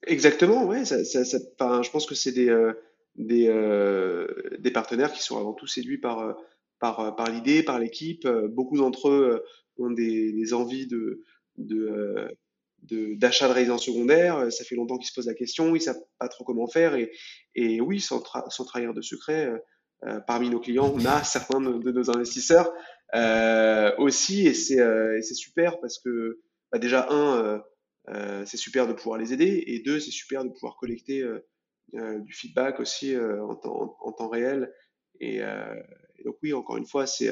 Exactement, ouais, ça, ça, ça- enfin, je pense que c'est des, euh, des, euh, des partenaires qui sont avant tout séduits par, euh, par, euh, par l'idée, par l'équipe. Beaucoup d'entre eux ont des, des envies de, de, d'achat de résidence secondaire. Ça fait longtemps qu'ils se posent la question, ils savent pas trop comment faire. Et, et oui, sans, tra- sans trahir de secret, euh, parmi nos clients, on a certains de, de nos investisseurs euh, aussi, et c'est euh, et c'est super parce que bah, déjà un. Euh, c'est super de pouvoir les aider et deux, c'est super de pouvoir collecter euh, euh, du feedback aussi en, temps, en temps réel. Et, et donc oui, encore une fois, c'est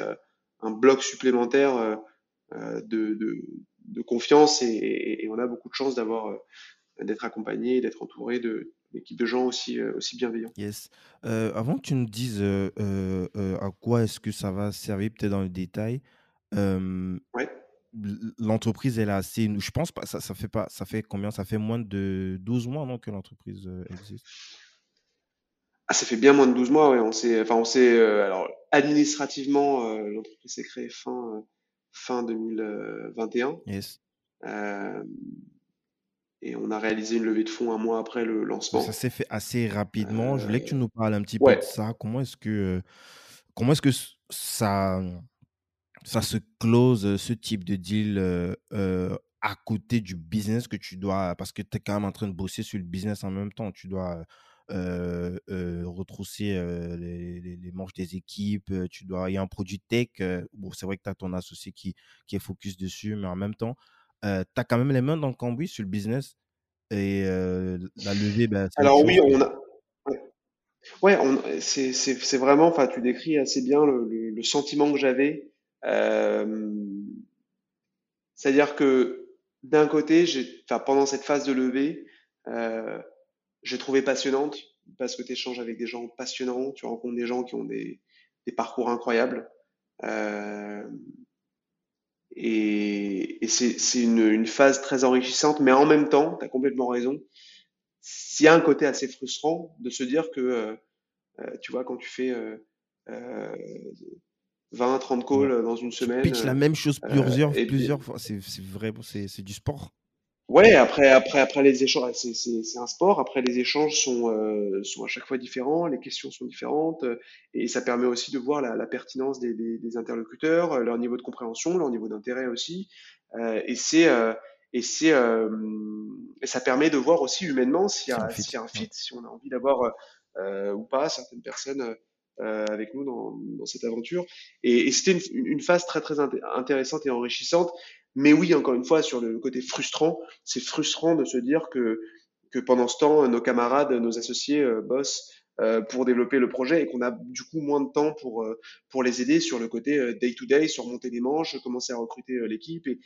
un bloc supplémentaire de, de, de confiance et, et- et on a beaucoup de chance d'avoir d'être accompagné d'être entouré de d'équipes de gens aussi aussi bienveillants. yes. Euh, avant que tu nous dises euh, euh, euh, à quoi est-ce que ça va servir, peut-être dans le détail, Ouais. L'entreprise, elle a assez. Je pense pas, ça, ça fait pas, ça fait combien? Ça fait moins de 12 mois, non, que l'entreprise euh, existe? Ah, ça fait bien moins de 12 mois, ouais. On s'est, enfin, on euh, alors, administrativement, euh, l'entreprise s'est créée fin, euh, fin 2021. Yes. Et on a réalisé une levée de fonds un mois après le lancement. ça s'est fait assez rapidement. Je voulais que tu nous parles un petit peu de ça. Comment est-ce que, comment est-ce que ça, ça se close euh, ce type de deal euh, euh, à côté du business que tu dois, parce que tu es quand même en train de bosser sur le business en même temps. Tu dois euh, retrousser les, les- les manches des équipes. Tu dois, il y a un produit tech. bon, c'est vrai que tu as ton associé qui, qui est focus dessus, mais en même temps, tu as quand même les mains dans le cambouis sur le business. Et la levée, ben, Alors oui, on a, ouais, c'est, vraiment, enfin, tu décris assez bien le, le, le sentiment que j'avais. Euh, c'est-à-dire que d'un côté, pendant cette phase de levée, euh, j'ai trouvé passionnante parce que tu échanges avec des gens passionnants, tu rencontres des gens qui ont des, des parcours incroyables. Euh, et, et c'est une, une, phase très enrichissante, mais en même temps, tu as complètement raison, s'il y a un côté assez frustrant de se dire que, euh, euh tu vois, quand tu fais euh, 20, 30 calls dans une semaine. Tu la même chose plusieurs, plusieurs fois. C'est vrai, c'est du sport. Ouais, après, après, après les échanges, c'est un sport. Après, les échanges sont, euh, sont à chaque fois différents, les questions sont différentes, euh, et ça permet aussi de voir la, la pertinence des, des, des, interlocuteurs, euh, leur niveau de compréhension, leur niveau d'intérêt aussi. Euh, et c'est et c'est ça permet de voir aussi humainement s'il y, y a un fit, si on a envie d'avoir ou pas certaines personnes avec nous dans, dans, cette aventure. Et, et c'était une, une, phase très très intéressante et enrichissante. Mais oui, encore une fois, sur le côté frustrant, c'est frustrant de se dire que, que pendant ce temps, nos camarades, nos associés euh, bossent euh, pour développer le projet et qu'on a du coup moins de temps pour, euh, pour les aider sur le côté day-to-day, sur monter des manches, commencer à recruter l'équipe. Et,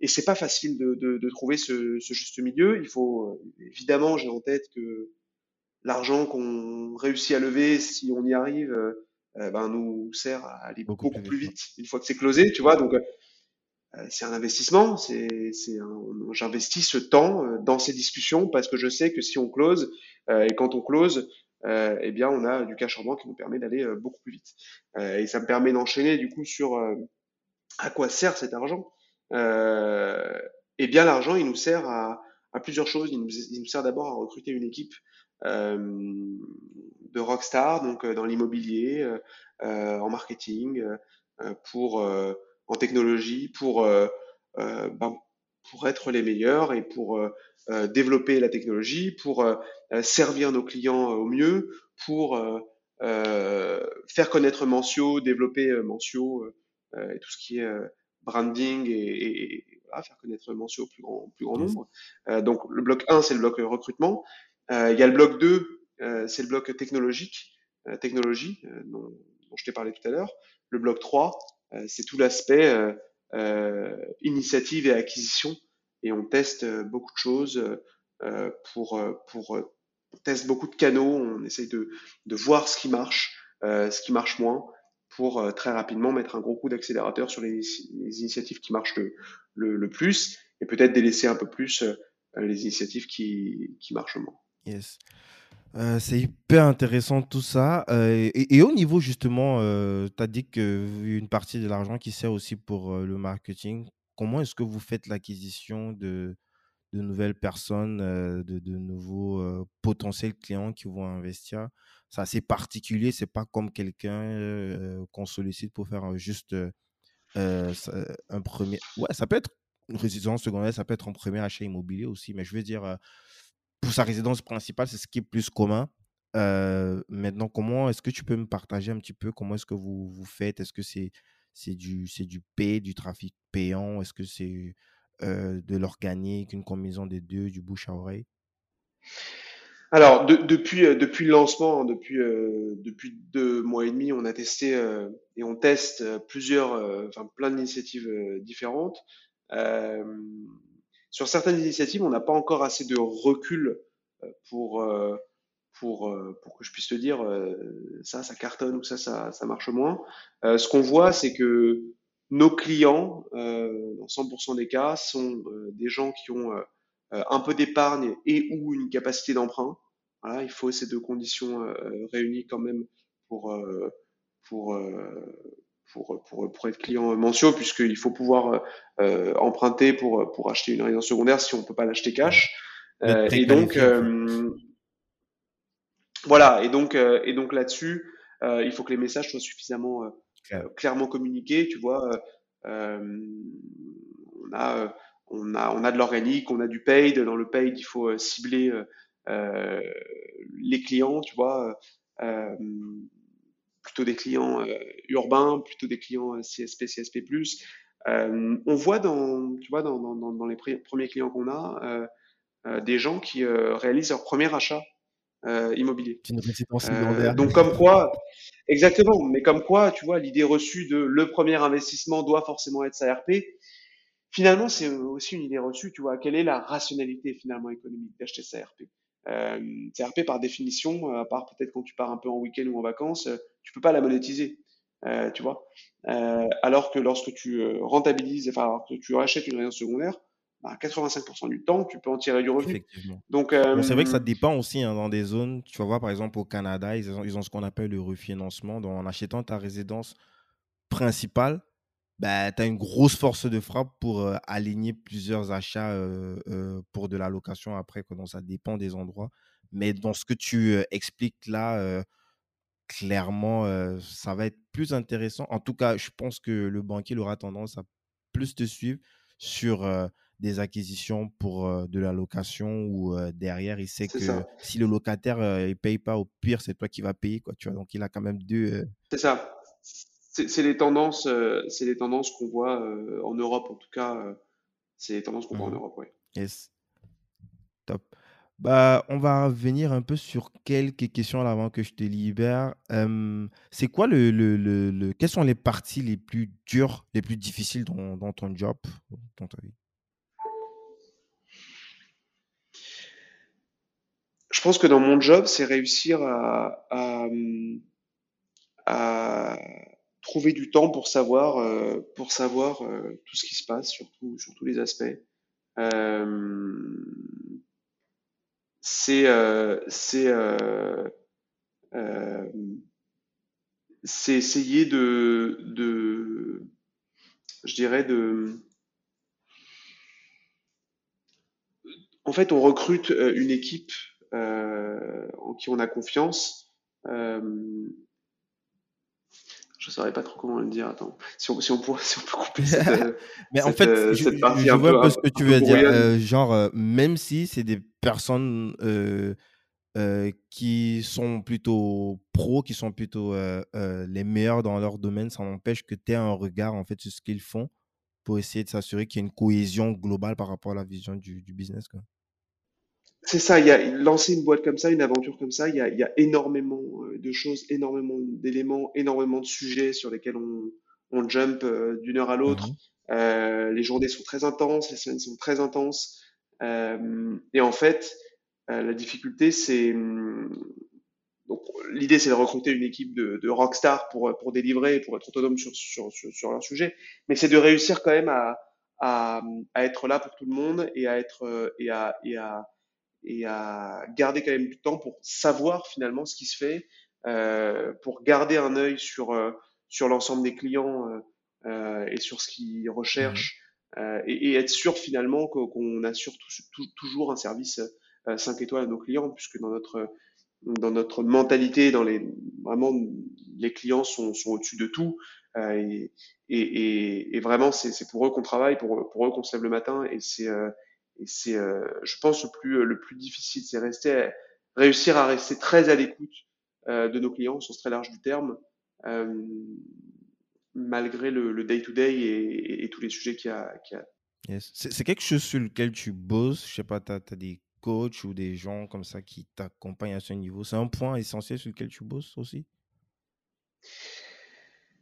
et c'est pas facile de, de, de trouver ce, ce, juste milieu. Il faut évidemment, j'ai en tête que l'argent qu'on réussit à lever, si on y arrive, ben, nous sert à aller beaucoup, beaucoup plus, vite, vite une fois que c'est closé, tu vois. Donc euh, c'est un investissement. C'est, j'investis ce temps euh, dans ces discussions parce que je sais que si on close euh, et quand on close, eh bien, on a du cash en banque qui nous permet d'aller beaucoup plus vite. et ça me permet d'enchaîner du coup sur à quoi sert cet argent. eh bien, l'argent, il nous sert à, à plusieurs choses. Il nous, il nous sert d'abord à recruter une équipe de rockstar, donc dans l'immobilier, en marketing, pour en technologie pour, euh, euh, ben, pour être les meilleurs et pour euh, développer la technologie, pour servir nos clients au mieux, pour faire connaître Mentio, développer Mentio et tout ce qui est branding et, et, voilà, faire connaître Mentio au plus grand, plus grand nombre. Euh, donc le bloc 1, c'est le bloc recrutement. Euh, il y a le bloc 2, euh, c'est le bloc technologique, technologie, dont, dont, je t'ai parlé tout à l'heure. Le bloc 3, euh, c'est tout l'aspect euh, euh, initiative et acquisition. Et on teste beaucoup de choses pour, pour on teste beaucoup de canaux, on essaye de, de voir ce qui marche, ce qui marche moins, pour très rapidement mettre un gros coup d'accélérateur sur les, initiatives qui marchent le, le, le plus et peut-être délaisser un peu plus les initiatives qui, qui marchent moins. Yes. Euh, c'est hyper intéressant tout ça. Euh, et, au niveau justement, euh, tu as dit qu'une partie de l'argent qui sert aussi pour euh, le marketing, comment est-ce que vous faites l'acquisition de, de, nouvelles personnes, de, de, nouveaux potentiels clients qui vont investir? C'est assez particulier, c'est pas comme quelqu'un qu'on sollicite pour faire juste un premier. Ouais, ça peut être une résidence secondaire, ça peut être un premier achat immobilier aussi, mais je veux dire pour sa résidence principale, c'est ce qui est plus commun. Euh, maintenant, comment est-ce que tu peux me partager un petit peu comment est-ce que vous, vous faites? Est-ce que c'est c'est du c'est du pay, du trafic payant? Est-ce que c'est euh, de l'organique, une combinaison des deux, du bouche à oreille? Alors, de, depuis euh, depuis le lancement, hein, depuis euh, depuis deux mois et demi, on a testé et on teste plusieurs, enfin plein d'initiatives différentes. Sur certaines initiatives, on n'a pas encore assez de recul euh, pour, euh, pour, euh, pour que je puisse te dire ça, ça cartonne ou ça, ça, ça marche moins. ce qu'on voit, c'est que nos clients, dans 100% des cas, sont des gens qui ont un peu d'épargne et ou une capacité d'emprunt. Voilà, il faut ces deux conditions réunies quand même pour, pour, pour, pour, pour être client mensuel, puisqu'il faut pouvoir euh, emprunter pour, pour acheter une résidence secondaire si on ne peut pas l'acheter cash. Euh, et donc, euh, voilà, et donc, euh, et donc là-dessus, euh, il faut que les messages soient suffisamment clairement communiqués, tu vois. on a on a, on a de l'organique, on a du paid. Dans le paid, il faut cibler euh, les clients, tu vois. Euh, plutôt des clients euh, urbains, plutôt des clients euh, CSP, CSP+. Euh, on voit dans, tu vois, dans, dans, dans les premiers clients qu'on a, des gens qui réalisent leur premier achat euh, immobilier. Une euh, donc comme quoi, exactement, mais comme quoi, tu vois, l'idée reçue de le premier investissement doit forcément être sa RP, finalement, c'est aussi une idée reçue, tu vois, quelle est la rationalité finalement économique d'acheter sa RP Euh, CRP, par définition, à part peut-être quand tu pars un peu en week-end ou en vacances, tu peux pas la monétiser. tu vois. alors que lorsque tu rentabilises, enfin, alors que tu rachètes une résidence secondaire, à 85% du temps, tu peux en tirer du revenu. Effectivement. Donc, c'est vrai que ça dépend aussi hein, dans des zones. Tu vas voir, par exemple, au Canada, ils ont, ils ont ce qu'on appelle le refinancement. Donc, en achetant ta résidence principale, bah, tu as une grosse force de frappe pour aligner plusieurs achats pour de la location après. Donc, ça dépend des endroits. Mais dans ce que tu expliques là, clairement, ça va être plus intéressant. En tout cas, je pense que le banquier aura tendance à plus te suivre sur des acquisitions pour de la location ou derrière, il sait que si le locataire ne paye pas, au pire, c'est toi qui vas payer. Quoi, tu vois? Donc, il a quand même deux. C'est ça c'est les tendances, c'est les tendances qu'on voit en Europe, en tout cas. C'est les tendances qu'on voit en mhm. Europe, oui. Yes. Top. Bah, on va revenir un peu sur quelques questions avant que je te libère. c'est quoi le, le, le, Quelles sont les parties les plus dures, les plus difficiles dans, dans ton job, dans ta vie? Je pense que dans mon job, c'est réussir à, à, trouver du temps pour savoir, pour savoir tout ce qui se passe, surtout sur tous les aspects. C'est c'est c'est essayer de, de je dirais de en fait on recrute une équipe en qui on a confiance je ne saurais pas trop comment le dire. Attends, si on, si on, peut, si on peut couper cette, euh, Mais en fait, euh, je, je vois un peu ce que tu veux dire. Euh, genre, même si c'est des personnes qui sont plutôt pros, qui sont plutôt les meilleurs dans leur domaine, ça n'empêche que tu aies un regard en fait sur ce qu'ils font pour essayer de s'assurer qu'il y a une cohésion globale par rapport à la vision du, du business. Quoi. C'est ça, il y a lancer une boîte comme ça, une aventure comme ça, il y a, il y a énormément euh, de choses, énormément d'éléments, énormément de sujets sur lesquels on, on jump euh, d'une heure à l'autre. Mhm. Euh, les journées sont très intenses, les semaines sont très intenses. Euh, et en fait, euh, la difficulté, c'est donc l'idée, c'est de recruter une équipe de, de rockstars pour pour délivrer, pour être autonome sur sur sur, sur leur sujet. Mais c'est de réussir quand même à, à à être là pour tout le monde et à être et à et à et à garder quand même du temps pour savoir finalement ce qui se fait, euh, pour garder un œil sur euh, sur l'ensemble des clients euh, euh, et sur ce qu'ils recherchent mmh. euh, et, et, être sûr finalement qu'on assure toujours un service 5 étoiles à nos clients puisque dans notre dans notre mentalité, dans les vraiment les clients sont, sont au-dessus de tout et, et, et, vraiment c'est pour eux qu'on travaille, pour, pour eux qu'on se lève le matin et c'est et c'est, euh, je pense, le plus, le plus difficile, c'est rester, réussir à rester très à l'écoute euh, de nos clients au sens très large du terme, euh, malgré le day-to-day et, tous les sujets qu'il y a. Qu'il y a. Yes. C'est quelque chose sur lequel tu bosses? Je sais pas, tu as, as, des coachs ou des gens comme ça qui t'accompagnent à ce niveau. C'est un point essentiel sur lequel tu bosses aussi?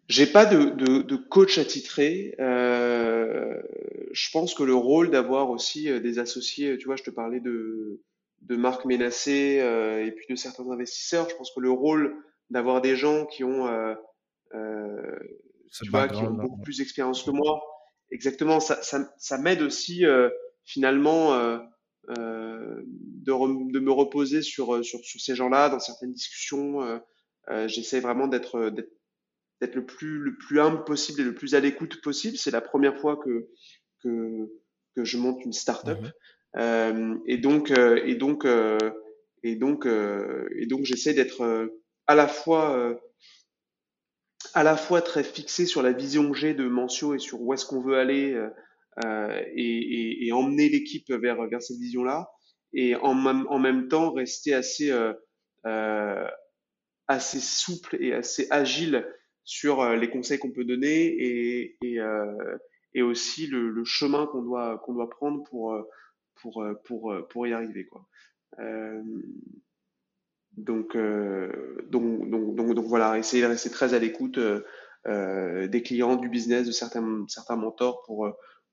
J'ai pas de, de, de, coach attitré. Euh, je pense que le rôle d'avoir aussi euh, des associés, tu vois, je te parlais de, de marques menacées euh, et puis de certains investisseurs. Je pense que le rôle d'avoir des gens qui ont, euh, euh tu vois, qui ont beaucoup plus d'expérience que moi, exactement, ça, ça, ça m'aide aussi euh, finalement de, de, me reposer sur, sur, sur ces gens-là dans certaines discussions. J'essaie vraiment d'être d'être le plus, le plus humble possible et le plus à l'écoute possible. C'est la première fois que, que, que je monte une startup. Mmh euh, et donc, euh, et donc, euh, et donc, euh, et donc, j'essaie d'être euh, à la fois, euh, à la fois très fixé sur la vision que j'ai de Mancio et sur où est-ce qu'on veut aller et, et, et, emmener l'équipe vers, vers cette vision-là. Et en, en même temps, rester assez, assez souple et assez agile sur euh, les conseils qu'on peut donner et, et, euh, et aussi le, le chemin qu'on doit, qu'on doit prendre pour, euh, pour, pour, pour y arriver. Quoi. donc, donc, donc, donc, voilà, essayer de rester très à l'écoute des clients, du business, de certains, certains mentors pour,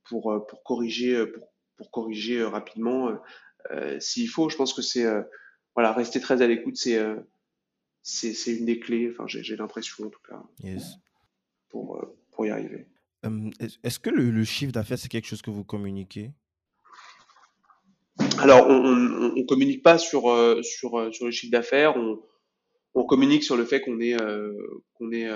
pour, pour corriger, pour, pour corriger rapidement s'il faut. Je pense que c'est voilà, rester très à l'écoute, c'est c'est une des clés. Enfin, j'ai l'impression en tout cas pour pour y arriver. Est-ce que le, chiffre d'affaires c'est quelque chose que vous communiquez? Alors, on ne communique pas sur, sur, sur le chiffre d'affaires, on, on communique sur le fait qu'on est, qu'on est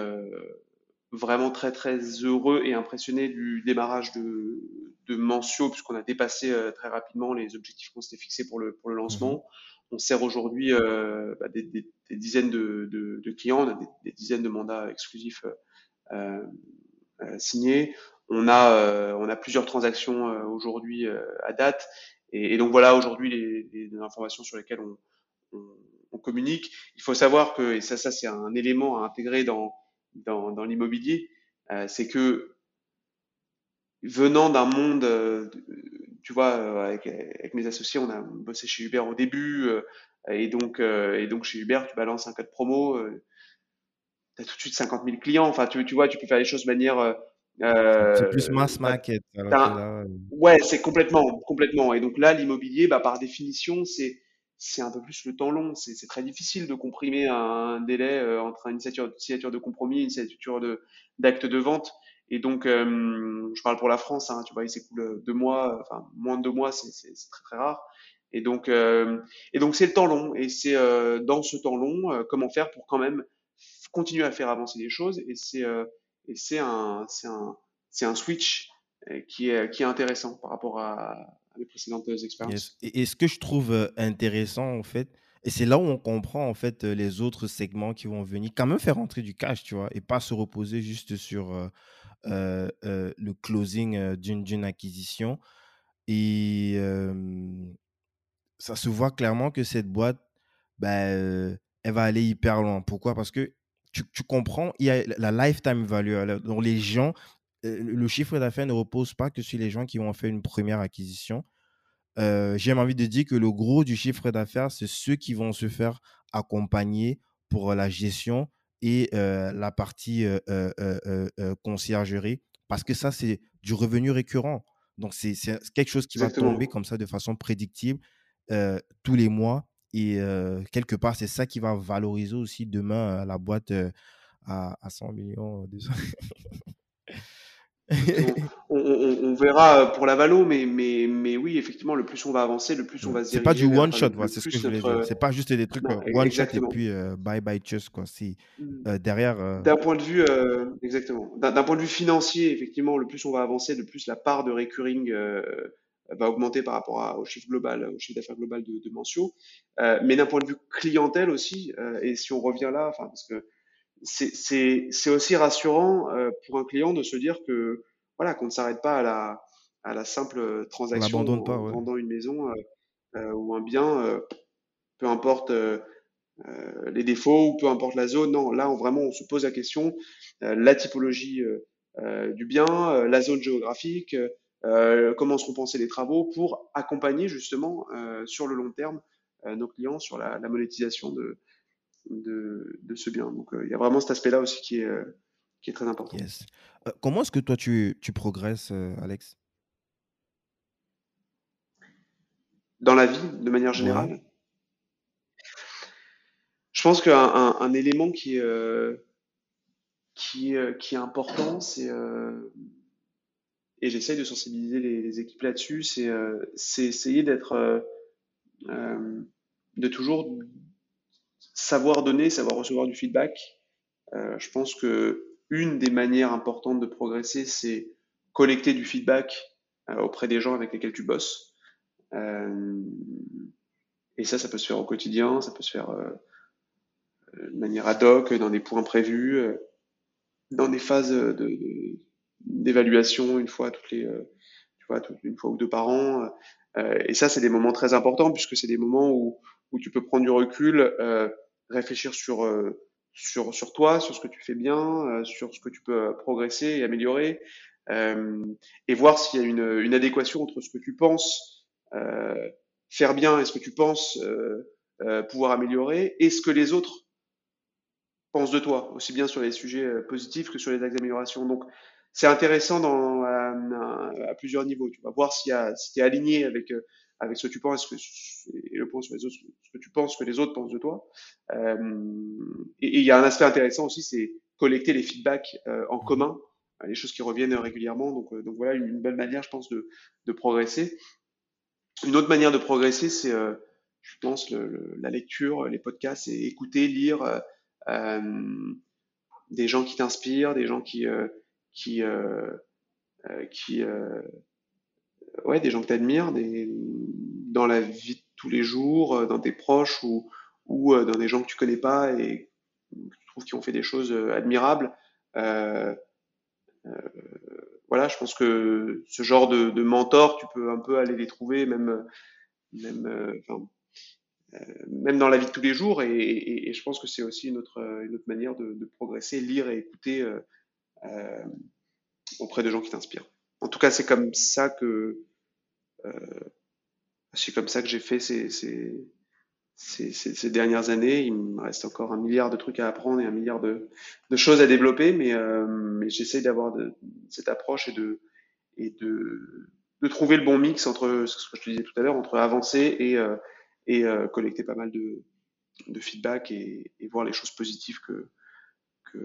vraiment très très heureux et impressionné du démarrage de, de Mentio, puisqu'on a dépassé euh, très rapidement les objectifs qu'on s'était fixés pour le, pour le lancement. Mhm. On sert aujourd'hui euh, bah, des, des, des, dizaines de, de, de, clients, on a des, dizaines de mandats exclusifs euh, euh signés. On a, on a plusieurs transactions aujourd'hui à date. Et, donc voilà aujourd'hui les, les, informations sur lesquelles on, on, communique. Il faut savoir que, et ça, ça c'est un élément à intégrer dans, dans, dans l'immobilier, euh, c'est que venant d'un monde, euh, tu vois, euh, avec, avec, mes associés, on a bossé chez Uber au début, et donc, et donc chez Uber, tu balances un code promo, tu as tout de suite 50 000 clients. Enfin, tu, tu vois, tu peux faire les choses de manière. Euh, c'est plus mass market. ouais, c'est complètement, complètement. Et donc là, l'immobilier, bah, par définition, c'est c'est un peu plus le temps long. C'est très difficile de comprimer un délai euh, entre une signature, de compromis et une signature d'acte de, vente. Et donc, euh, je parle pour la France, hein, tu vois, il s'écoule deux mois, enfin moins de deux mois, c'est très très rare. Et donc, euh, et donc c'est le temps long. Et c'est dans ce temps long, comment faire pour quand même continuer à faire avancer les choses. Et c'est et c'est un c'est un c'est un switch qui est qui est intéressant par rapport à, les précédentes expériences. Et, ce que je trouve intéressant, en fait, et c'est là où on comprend, en fait, les autres segments qui vont venir, quand même faire rentrer du cash, tu vois, et pas se reposer juste sur le closing d'une acquisition. Et ça se voit clairement que cette boîte, bah, elle va aller hyper loin. Pourquoi? Parce que tu, tu, comprends, il y a la lifetime value. Donc, les gens, le chiffre d'affaires ne repose pas que sur les gens qui vont faire une première acquisition. Euh, J'ai envie de dire que le gros du chiffre d'affaires, c'est ceux qui vont se faire accompagner pour la gestion et la partie conciergerie, parce que ça, c'est du revenu récurrent. Donc, c'est quelque chose qui va tomber comme ça de façon prédictible tous les mois. Et quelque part, c'est ça qui va valoriser aussi demain la boîte à, à 100 millions. on, verra pour la Valo, mais, mais, mais oui, effectivement, le plus on va avancer, le plus on va se C'est pas du one shot, c'est ce que je voulais dire. C'est pas juste des trucs euh, one shot et puis euh, bye bye just quoi. Si mm. euh, derrière. D'un point de vue, exactement. D'un point de vue financier, effectivement, le plus on va avancer, le plus la part de recurring va augmenter par rapport au chiffre global, au chiffre d'affaires global de, de mais d'un point de vue clientèle aussi, et si on revient là, enfin parce que c'est aussi rassurant euh, pour un client de se dire que voilà qu'on ne s'arrête pas à la, à la simple transaction en pas, vendant une maison euh, euh, ou un bien, peu importe les défauts ou peu importe la zone. Non, là on, vraiment on se pose la question la typologie du bien, la zone géographique, comment seront pensés les travaux pour accompagner justement sur le long terme nos clients sur la, la monétisation de, de, de ce bien. Donc, euh, il y a vraiment cet aspect-là aussi qui est, euh, qui est très important. Euh, comment est-ce que toi, tu, tu progresses, Alex? Dans la vie, de manière générale? Je pense qu'un un, élément qui, qui, qui est important, c'est et j'essaye de sensibiliser les, les équipes là-dessus, c'est essayer d'être, de toujours savoir donner, savoir recevoir du feedback. Euh, je pense que une des manières importantes de progresser, c'est collecter du feedback euh, auprès des gens avec lesquels tu bosses. Euh, et ça, ça peut se faire au quotidien, ça peut se faire de manière ad hoc, dans des points prévus, dans des phases d'évaluation une fois toutes les, tu vois, une fois ou deux par an. et ça, c'est des moments très importants puisque c'est des moments où, où tu peux prendre du recul, euh, réfléchir sur, euh, sur, sur toi, sur ce que tu fais bien, euh, sur ce que tu peux progresser et améliorer, et voir s'il y a une, une, adéquation entre ce que tu penses faire bien et ce que tu penses pouvoir améliorer et ce que les autres pensent de toi, aussi bien sur les sujets positifs que sur les axes d'amélioration. Donc, c'est intéressant dans, à, plusieurs niveaux. Tu vas voir si tu es aligné avec avec ce que tu penses et le point sur les autres, ce que tu penses que les autres pensent de toi. et il y a un aspect intéressant aussi, c'est collecter les feedbacks en commun, les choses qui reviennent régulièrement. Donc, donc voilà une, belle manière, je pense, de, de progresser. Une autre manière de progresser, c'est, je pense, le, la lecture, les podcasts, et écouter, lire des gens qui t'inspirent, des gens qui, qui, qui ouais, des gens que tu admires dans la vie de tous les jours, euh, dans tes proches ou, ou euh, dans des gens que tu connais pas et que tu trouves qui ont fait des choses euh, admirables. Voilà, je pense que ce genre de, de mentors, tu peux un peu aller les trouver, même, même, même dans la vie de tous les jours. Et, et, je pense que c'est aussi une autre, une autre manière de, progresser, lire et écouter auprès de gens qui t'inspirent. En tout cas, c'est comme ça que c'est comme ça que j'ai fait ces, ces, ces, dernières années. Il me reste encore un milliard de trucs à apprendre et un milliard de, de choses à développer, mais, euh, mais j'essaie d'avoir cette approche et de et de, de trouver le bon mix entre ce que je te disais tout à l'heure, entre avancer et, euh, et euh, collecter pas mal de, de feedback et, voir les choses positives que, que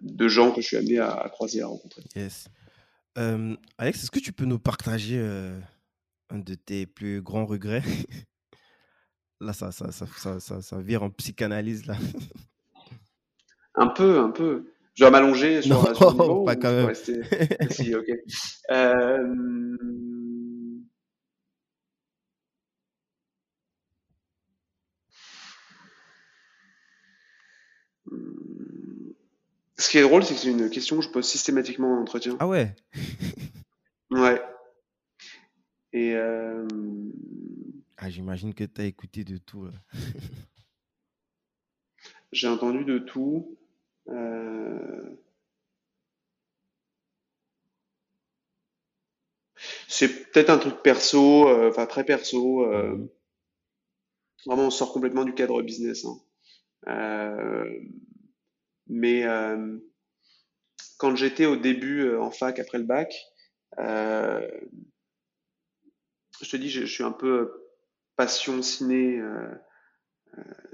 de gens que je suis amené à, à croiser, à rencontrer. Yes. Euh, Alex, est-ce que tu peux nous partager euh, un de tes plus grands regrets? Là, ça, ça, ça, ça, ça, vire en psychanalyse, là. Un peu, un peu. Je dois m'allonger sur, Non, sur le niveau pas quand même. rester Si, ok. Euh, Ce qui est drôle, c'est que c'est une question que je pose systématiquement en entretien. Ah ouais? Ouais. Et euh, Ah, j'imagine que tu as écouté de tout. là. j'ai entendu de tout. Euh, c'est peut-être un truc perso, euh, enfin très perso. Mhm. vraiment, on sort complètement du cadre business. hein. Mais quand j'étais au début en fac après le bac, euh, je te dis, je, je suis un peu passion ciné, euh,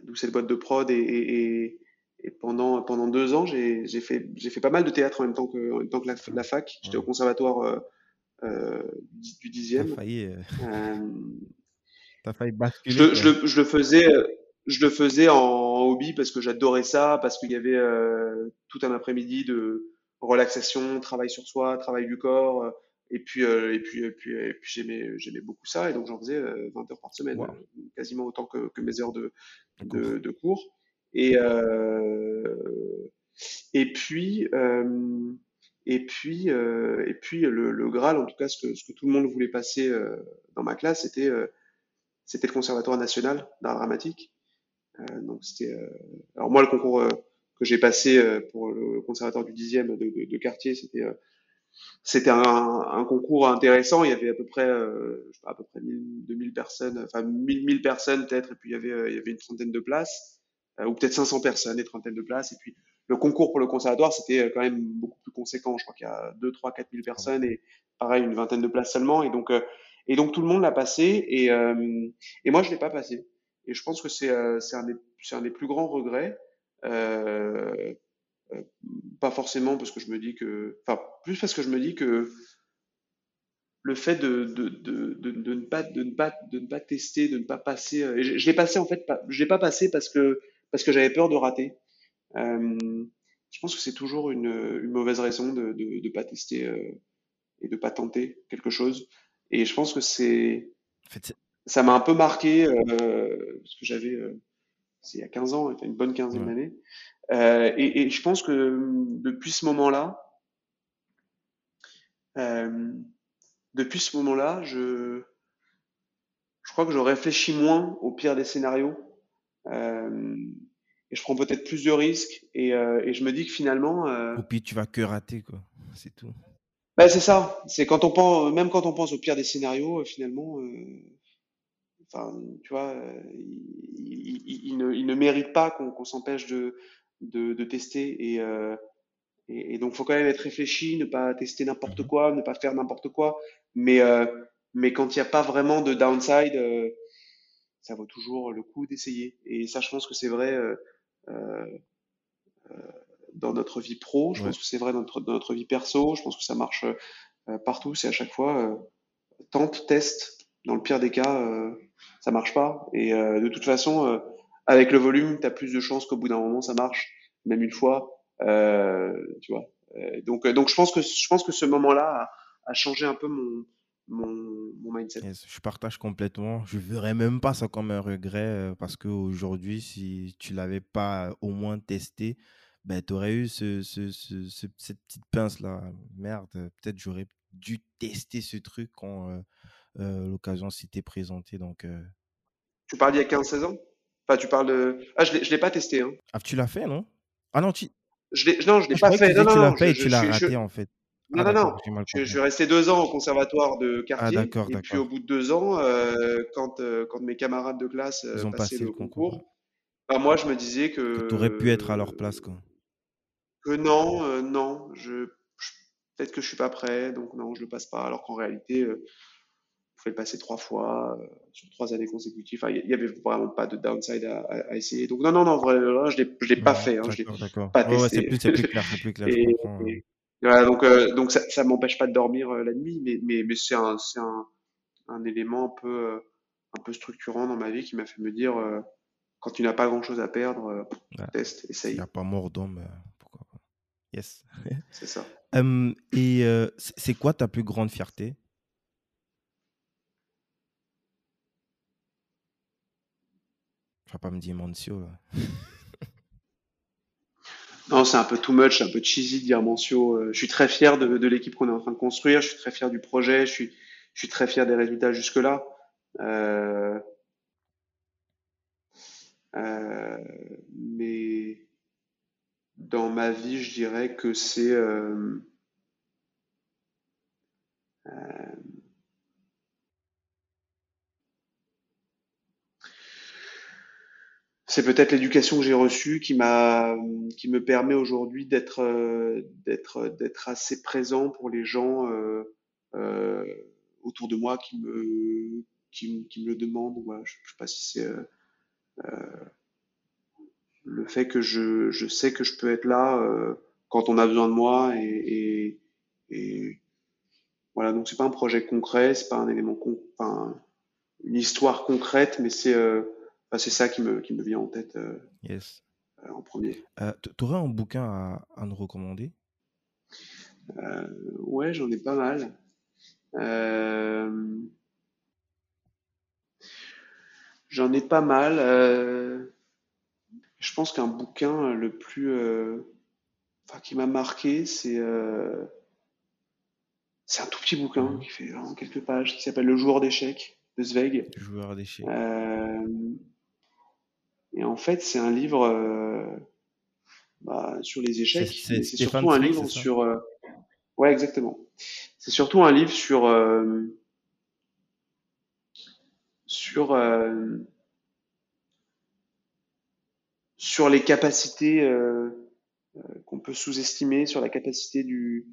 d'où cette boîte de prod, et, et- et- et pendant, pendant deux ans, j'ai fait, fait pas mal de théâtre en même temps que, en même temps que la, la fac. J'étais au conservatoire euh, euh, du du T'as dixième. failli, euh, Euh, t'as failli je basculer, le, je le, je le faisais, euh, je le faisais en hobby parce que j'adorais ça, parce qu'il y avait euh, tout un après-midi de relaxation, travail sur soi, travail du corps, euh, et puis euh, et puis et puis, et puis j'aimais j'aimais beaucoup ça et donc j'en faisais euh, 20 heures par semaine, euh, quasiment autant que, que mes heures de de, de cours. Et euh, et puis euh, et puis euh, et puis le, le Graal, en tout cas ce que ce que tout le monde voulait passer euh, dans ma classe, c'était euh, c'était le Conservatoire national d'art dramatique. Euh, donc c'était, euh, alors moi le concours euh, que j'ai passé euh, pour le conservatoire du 10e de, de, de quartier, c'était euh, c'était un, concours intéressant. Il y avait à peu près, euh, je sais à peu près 1000, 2000 personnes, enfin 1000, 1000 personnes peut-être, et puis il y avait, euh, une trentaine de places, euh, ou peut-être 500 personnes, et trentaine de places. Et puis le concours pour le conservatoire, c'était quand même beaucoup plus conséquent. Je crois qu'il y a 2, 3, 4 000 Ah ouais. personnes, et pareil, une vingtaine de places seulement. Et donc, et donc tout le monde l'a passé, et, et moi je l'ai pas passé. Et je pense que c'est un, des- un des plus grands regrets. Pas forcément parce que je me dis que, enfin, plus parce que je me dis que le fait de, de, de, de, de ne pas, de, ne pas, de ne pas tester, de ne pas passer, euh, et je, je l'ai passé en fait, pas, je l'ai pas passé parce que, parce que j'avais peur de rater. Euh, je pense que c'est toujours une, une mauvaise raison de de, de pas tester euh, et de pas tenter quelque chose. Et je pense que c'est, En fait, c'est- ça m'a un peu marqué euh, parce que j'avais, euh, c'est il y a 15 ans, une bonne quinzaine ouais. d'années. Euh, et, et je pense que euh, depuis ce moment-là, euh, depuis ce moment-là, je, je crois que je réfléchis moins au pire des scénarios. Euh, et je prends peut-être plus de risques. Et, et je me dis que finalement, Ou puis tu vas que rater, quoi. C'est tout. bah, c'est ça. C'est quand on pense, même quand on pense au pire des scénarios, finalement, enfin, tu vois, il, il- il ne, il ne mérite pas qu'on qu'on s'empêche de, de, de tester. Et, euh, et, et donc, faut quand même être réfléchi, ne pas tester n'importe Mhm. quoi, ne pas faire n'importe quoi. Mais, euh, mais quand il n'y a pas vraiment de downside, euh, ça vaut toujours le coup d'essayer. Et ça, je pense que c'est vrai euh, euh, euh, dans notre vie pro, je Ouais. pense que c'est vrai dans notre, dans notre vie perso, je pense que ça marche euh, partout. C'est à chaque fois euh, tente, teste. Dans le pire des cas, euh, ça marche pas. Et euh, de toute façon, euh, avec le volume, tu as plus de chances qu'au bout d'un moment, ça marche, même une fois. Euh, tu vois. Euh, donc, euh, donc je pense que je pense que ce moment-là a, a changé un peu mon mon, mon mindset. Yes, je partage complètement. Je verrais même pas ça comme un regret parce qu'aujourd'hui, si tu l'avais pas au moins testé, ben, tu aurais eu ce, ce- ce- ce- cette petite pince-là. Merde, peut-être j'aurais dû tester ce truc quand euh, euh, l'occasion s'était présentée. Donc, euh, Tu parles d'il y a 15-16 ans? Enfin, tu parles de... Ah, je l'ai, je l'ai pas testé, hein. Ah, tu l'as fait, non? Ah non, tu... Je non, je ah, l'ai pas fait. Non, non, tu l'as non. fait et tu l'as raté en fait. non, Ah non, non. d'accord, mal Je, suis resté deux ans au conservatoire de Ah quartier. d'accord, Et puis, au d'accord. bout de deux ans, euh, quand, euh, quand mes camarades de classe euh, Ils ont passaient passé le concours. bah, moi, je me disais Que tu aurais pu être à leur place, quoi. que non, euh, non. Je, je- peut-être que je suis pas prêt, donc non, je le passe pas. Alors qu'en réalité, il faut le passer trois fois euh, sur trois années consécutives. Enfin, il y avait vraiment pas de downside à, essayer. Donc non, non, non, en vrai, là, je l'ai, je l'ai pas fait. Hein, je l'ai pas Ouais, ouais, c'est testé. plus, c'est plus clair, c'est plus clair, je Et, comprends. et voilà, donc, euh, donc ça, ça m'empêche pas de dormir euh, la nuit, mais, mais, mais c'est un, un, un élément un peu, euh, un peu structurant dans ma vie qui m'a fait me dire, quand tu n'as pas grand-chose à perdre, Ouais. teste, S'il n'y essaye. a pas mort d'homme, pourquoi pas. Yes. C'est ça. Hum, et c'est quoi ta plus grande fierté? Tu vas pas me dire Mancio. Non, c'est un peu too much, un peu cheesy de dire Mancio. Euh, je suis très fier de, l'équipe qu'on est en train de construire, je suis très fier du projet, je suis, je très fier des résultats jusque-là. Euh, euh, mais dans ma vie, je dirais que c'est c'est peut-être l'éducation que j'ai reçue qui m'a qui me permet aujourd'hui d'être euh, d'être assez présent pour les gens euh, euh, autour de moi qui me le demandent. Je, sais pas si c'est euh, le fait que je, sais que je peux être là euh, quand on a besoin de moi et, et, voilà donc c'est pas un projet concret c'est pas un élément con, une histoire concrète mais c'est euh, enfin, c'est ça qui me qui me vient en tête euh, Yes. euh, en premier Euh, t- T'aurais un bouquin à, à nous recommander? Ouais j'en ai pas mal j'en ai pas mal je pense qu'un bouquin le plus enfin qui m'a marqué c'est C'est un tout petit bouquin Mhm. qui fait vraiment quelques pages, qui s'appelle Le joueur d'échecs de Zweig. Joueur d'échecs. Euh, et en fait, c'est un livre euh, bah, sur les échecs, c'est surtout un livre sur... euh, Ouais, exactement. C'est surtout un livre sur euh, sur euh, sur les capacités euh, qu'on peut sous-estimer, sur la capacité du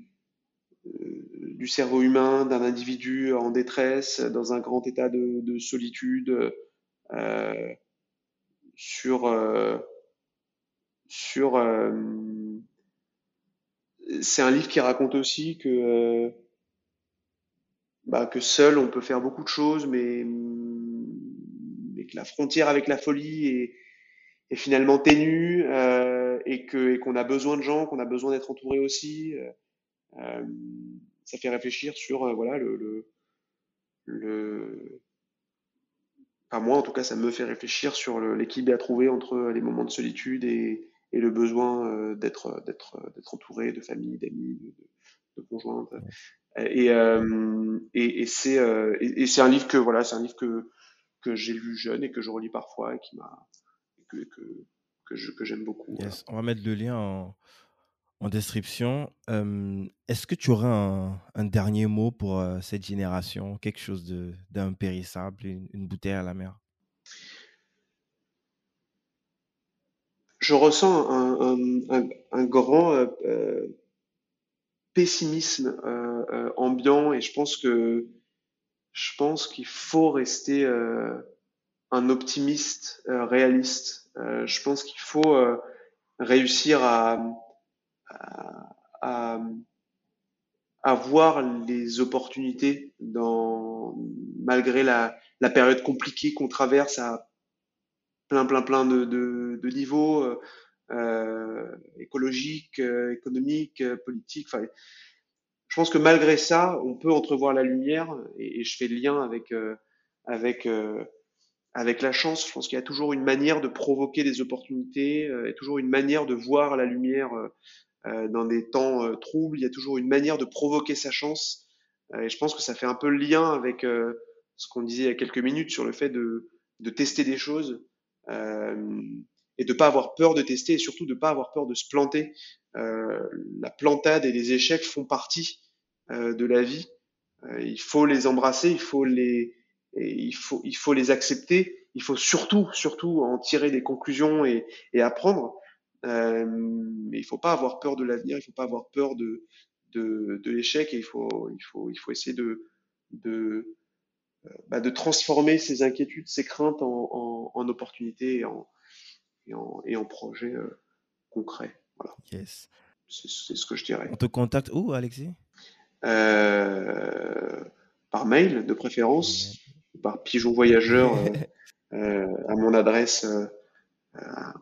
du cerveau humain d'un individu en détresse, dans un grand état de, de solitude, euh, sur euh, sur euh, c'est un livre qui raconte aussi que euh, bah, que seul on peut faire beaucoup de choses, mais que la frontière avec la folie est, est finalement ténue et que qu'on a besoin de gens, qu'on a besoin d'être entouré aussi. Ça fait réfléchir sur voilà le, le, le moi en tout cas ça me fait réfléchir sur l'équilibre à trouver entre les moments de solitude et, et le besoin euh, d'être entouré de famille, d'amis, de, de, de conjointes. Et, euh, et, et c'est euh, et, un livre que voilà c'est un livre que que j'ai lu jeune et que je relis parfois et qui m'a que que que j'aime beaucoup. On va mettre le lien en, en description. Est-ce que tu aurais un, dernier mot pour euh, cette génération? Quelque chose d'impérissable, une, bouteille à la mer? Je ressens un, grand euh, euh, pessimisme ambiant et je pense que je pense qu'il faut rester un optimiste réaliste. je pense qu'il faut réussir à, à, à, voir les opportunités dans, malgré la, période compliquée qu'on traverse à plein, plein, plein de, niveaux euh, euh écologiques, euh, économiques, politiques. Je pense que malgré ça, on peut entrevoir la lumière et, et je fais le lien avec, avec, avec la chance. Je pense qu'il y a toujours une manière de provoquer des opportunités, a toujours une manière de voir la lumière dans des temps euh, troubles, il y a toujours une manière de provoquer sa chance. Euh, et je pense que ça fait un peu le lien avec ce qu'on disait il y a quelques minutes sur le fait de, de tester des choses et de pas avoir peur de tester et surtout de pas avoir peur de se planter. la plantade et les échecs font partie de la vie. il faut les embrasser, il faut les, il faut, il faut les accepter. Il faut surtout, surtout en tirer des conclusions et, et apprendre. Euh, mais il faut pas avoir peur de l'avenir, il faut pas avoir peur de, de, de l'échec et il faut, il faut, il faut essayer de, de, euh, bah, de transformer ces inquiétudes, ces craintes en, en, en opportunités et en, et en, et en projets euh, concrets. Voilà. Yes. C'est ce que je dirais. On te contacte où, Alexis? Euh, Par mail, de préférence, par pigeon voyageur euh, à mon adresse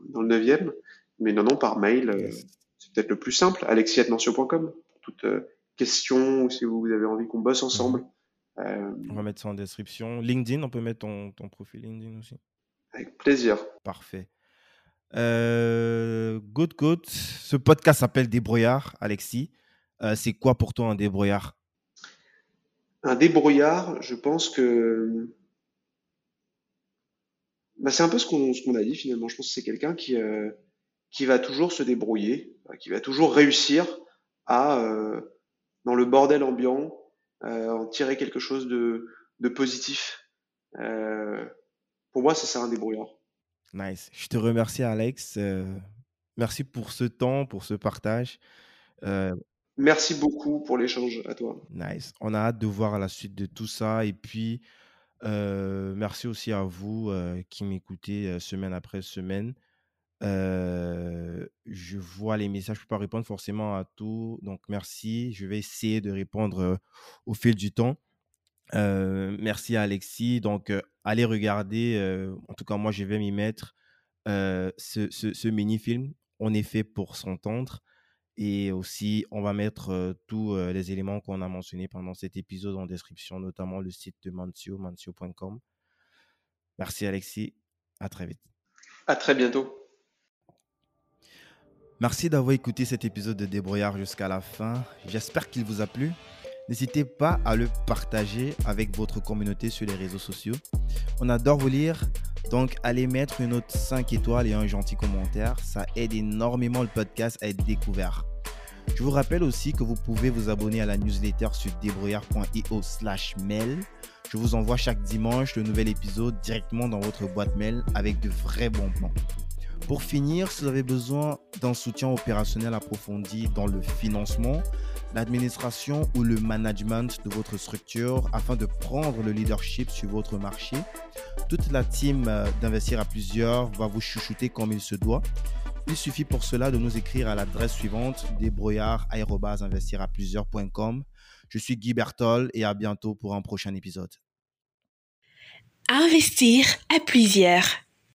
dans le 9e. Mais non, non, par mail, euh, c'est peut-être le plus simple. alexis.nantio.com pour toute euh, question ou si vous avez envie qu'on bosse ensemble. Mhm. Euh, on va mettre ça en description. LinkedIn, on peut mettre ton, ton profil LinkedIn aussi. Avec plaisir. Parfait. Euh, good, good. Ce podcast s'appelle Débrouillard, Alexis. c'est quoi pour toi un débrouillard? Un débrouillard, je pense que bah, c'est un peu ce qu'on ce qu'on a dit finalement. Je pense que c'est quelqu'un qui, qui va toujours se débrouiller, euh, qui va toujours réussir à, euh, dans le bordel ambiant, euh, en tirer quelque chose de, de positif. Euh, pour moi, c'est ça un débrouillard. Nice. Je te remercie, Alex. Merci pour ce temps, pour ce partage. Merci beaucoup pour l'échange à toi. Nice. On a hâte de voir la suite de tout ça. Et puis, merci aussi à vous qui m'écoutez semaine après semaine. Euh, je vois les messages, je ne peux pas répondre forcément à tout. Donc, merci. Je vais essayer de répondre au fil du temps. Merci à Alexis. Donc, allez regarder. en tout cas, moi, je vais m'y mettre. ce, ce, mini-film, on est fait pour s'entendre. Et aussi, on va mettre tous les éléments qu'on a mentionnés pendant cet épisode en description, notamment le site de Mancio, mancio.com. Merci Alexis. À très vite. À très bientôt. Merci d'avoir écouté cet épisode de Débrouillard jusqu'à la fin. J'espère qu'il vous a plu. N'hésitez pas à le partager avec votre communauté sur les réseaux sociaux. On adore vous lire, donc allez mettre une note 5 étoiles et un gentil commentaire. Ça aide énormément le podcast à être découvert. Je vous rappelle aussi que vous pouvez vous abonner à la newsletter sur débrouillard.io slash mail. Je vous envoie chaque dimanche le nouvel épisode directement dans votre boîte mail avec de vrais bons plans. Pour finir, si vous avez besoin d'un soutien opérationnel approfondi dans le financement, l'administration ou le management de votre structure afin de prendre le leadership sur votre marché, toute la team euh, d'investir à plusieurs va vous chouchouter comme il se doit. Il suffit pour cela de nous écrire à l'adresse suivante débrouillard@investiraplusieurs.com. Je suis Guy Bertol et à bientôt pour un prochain épisode. Investir à plusieurs.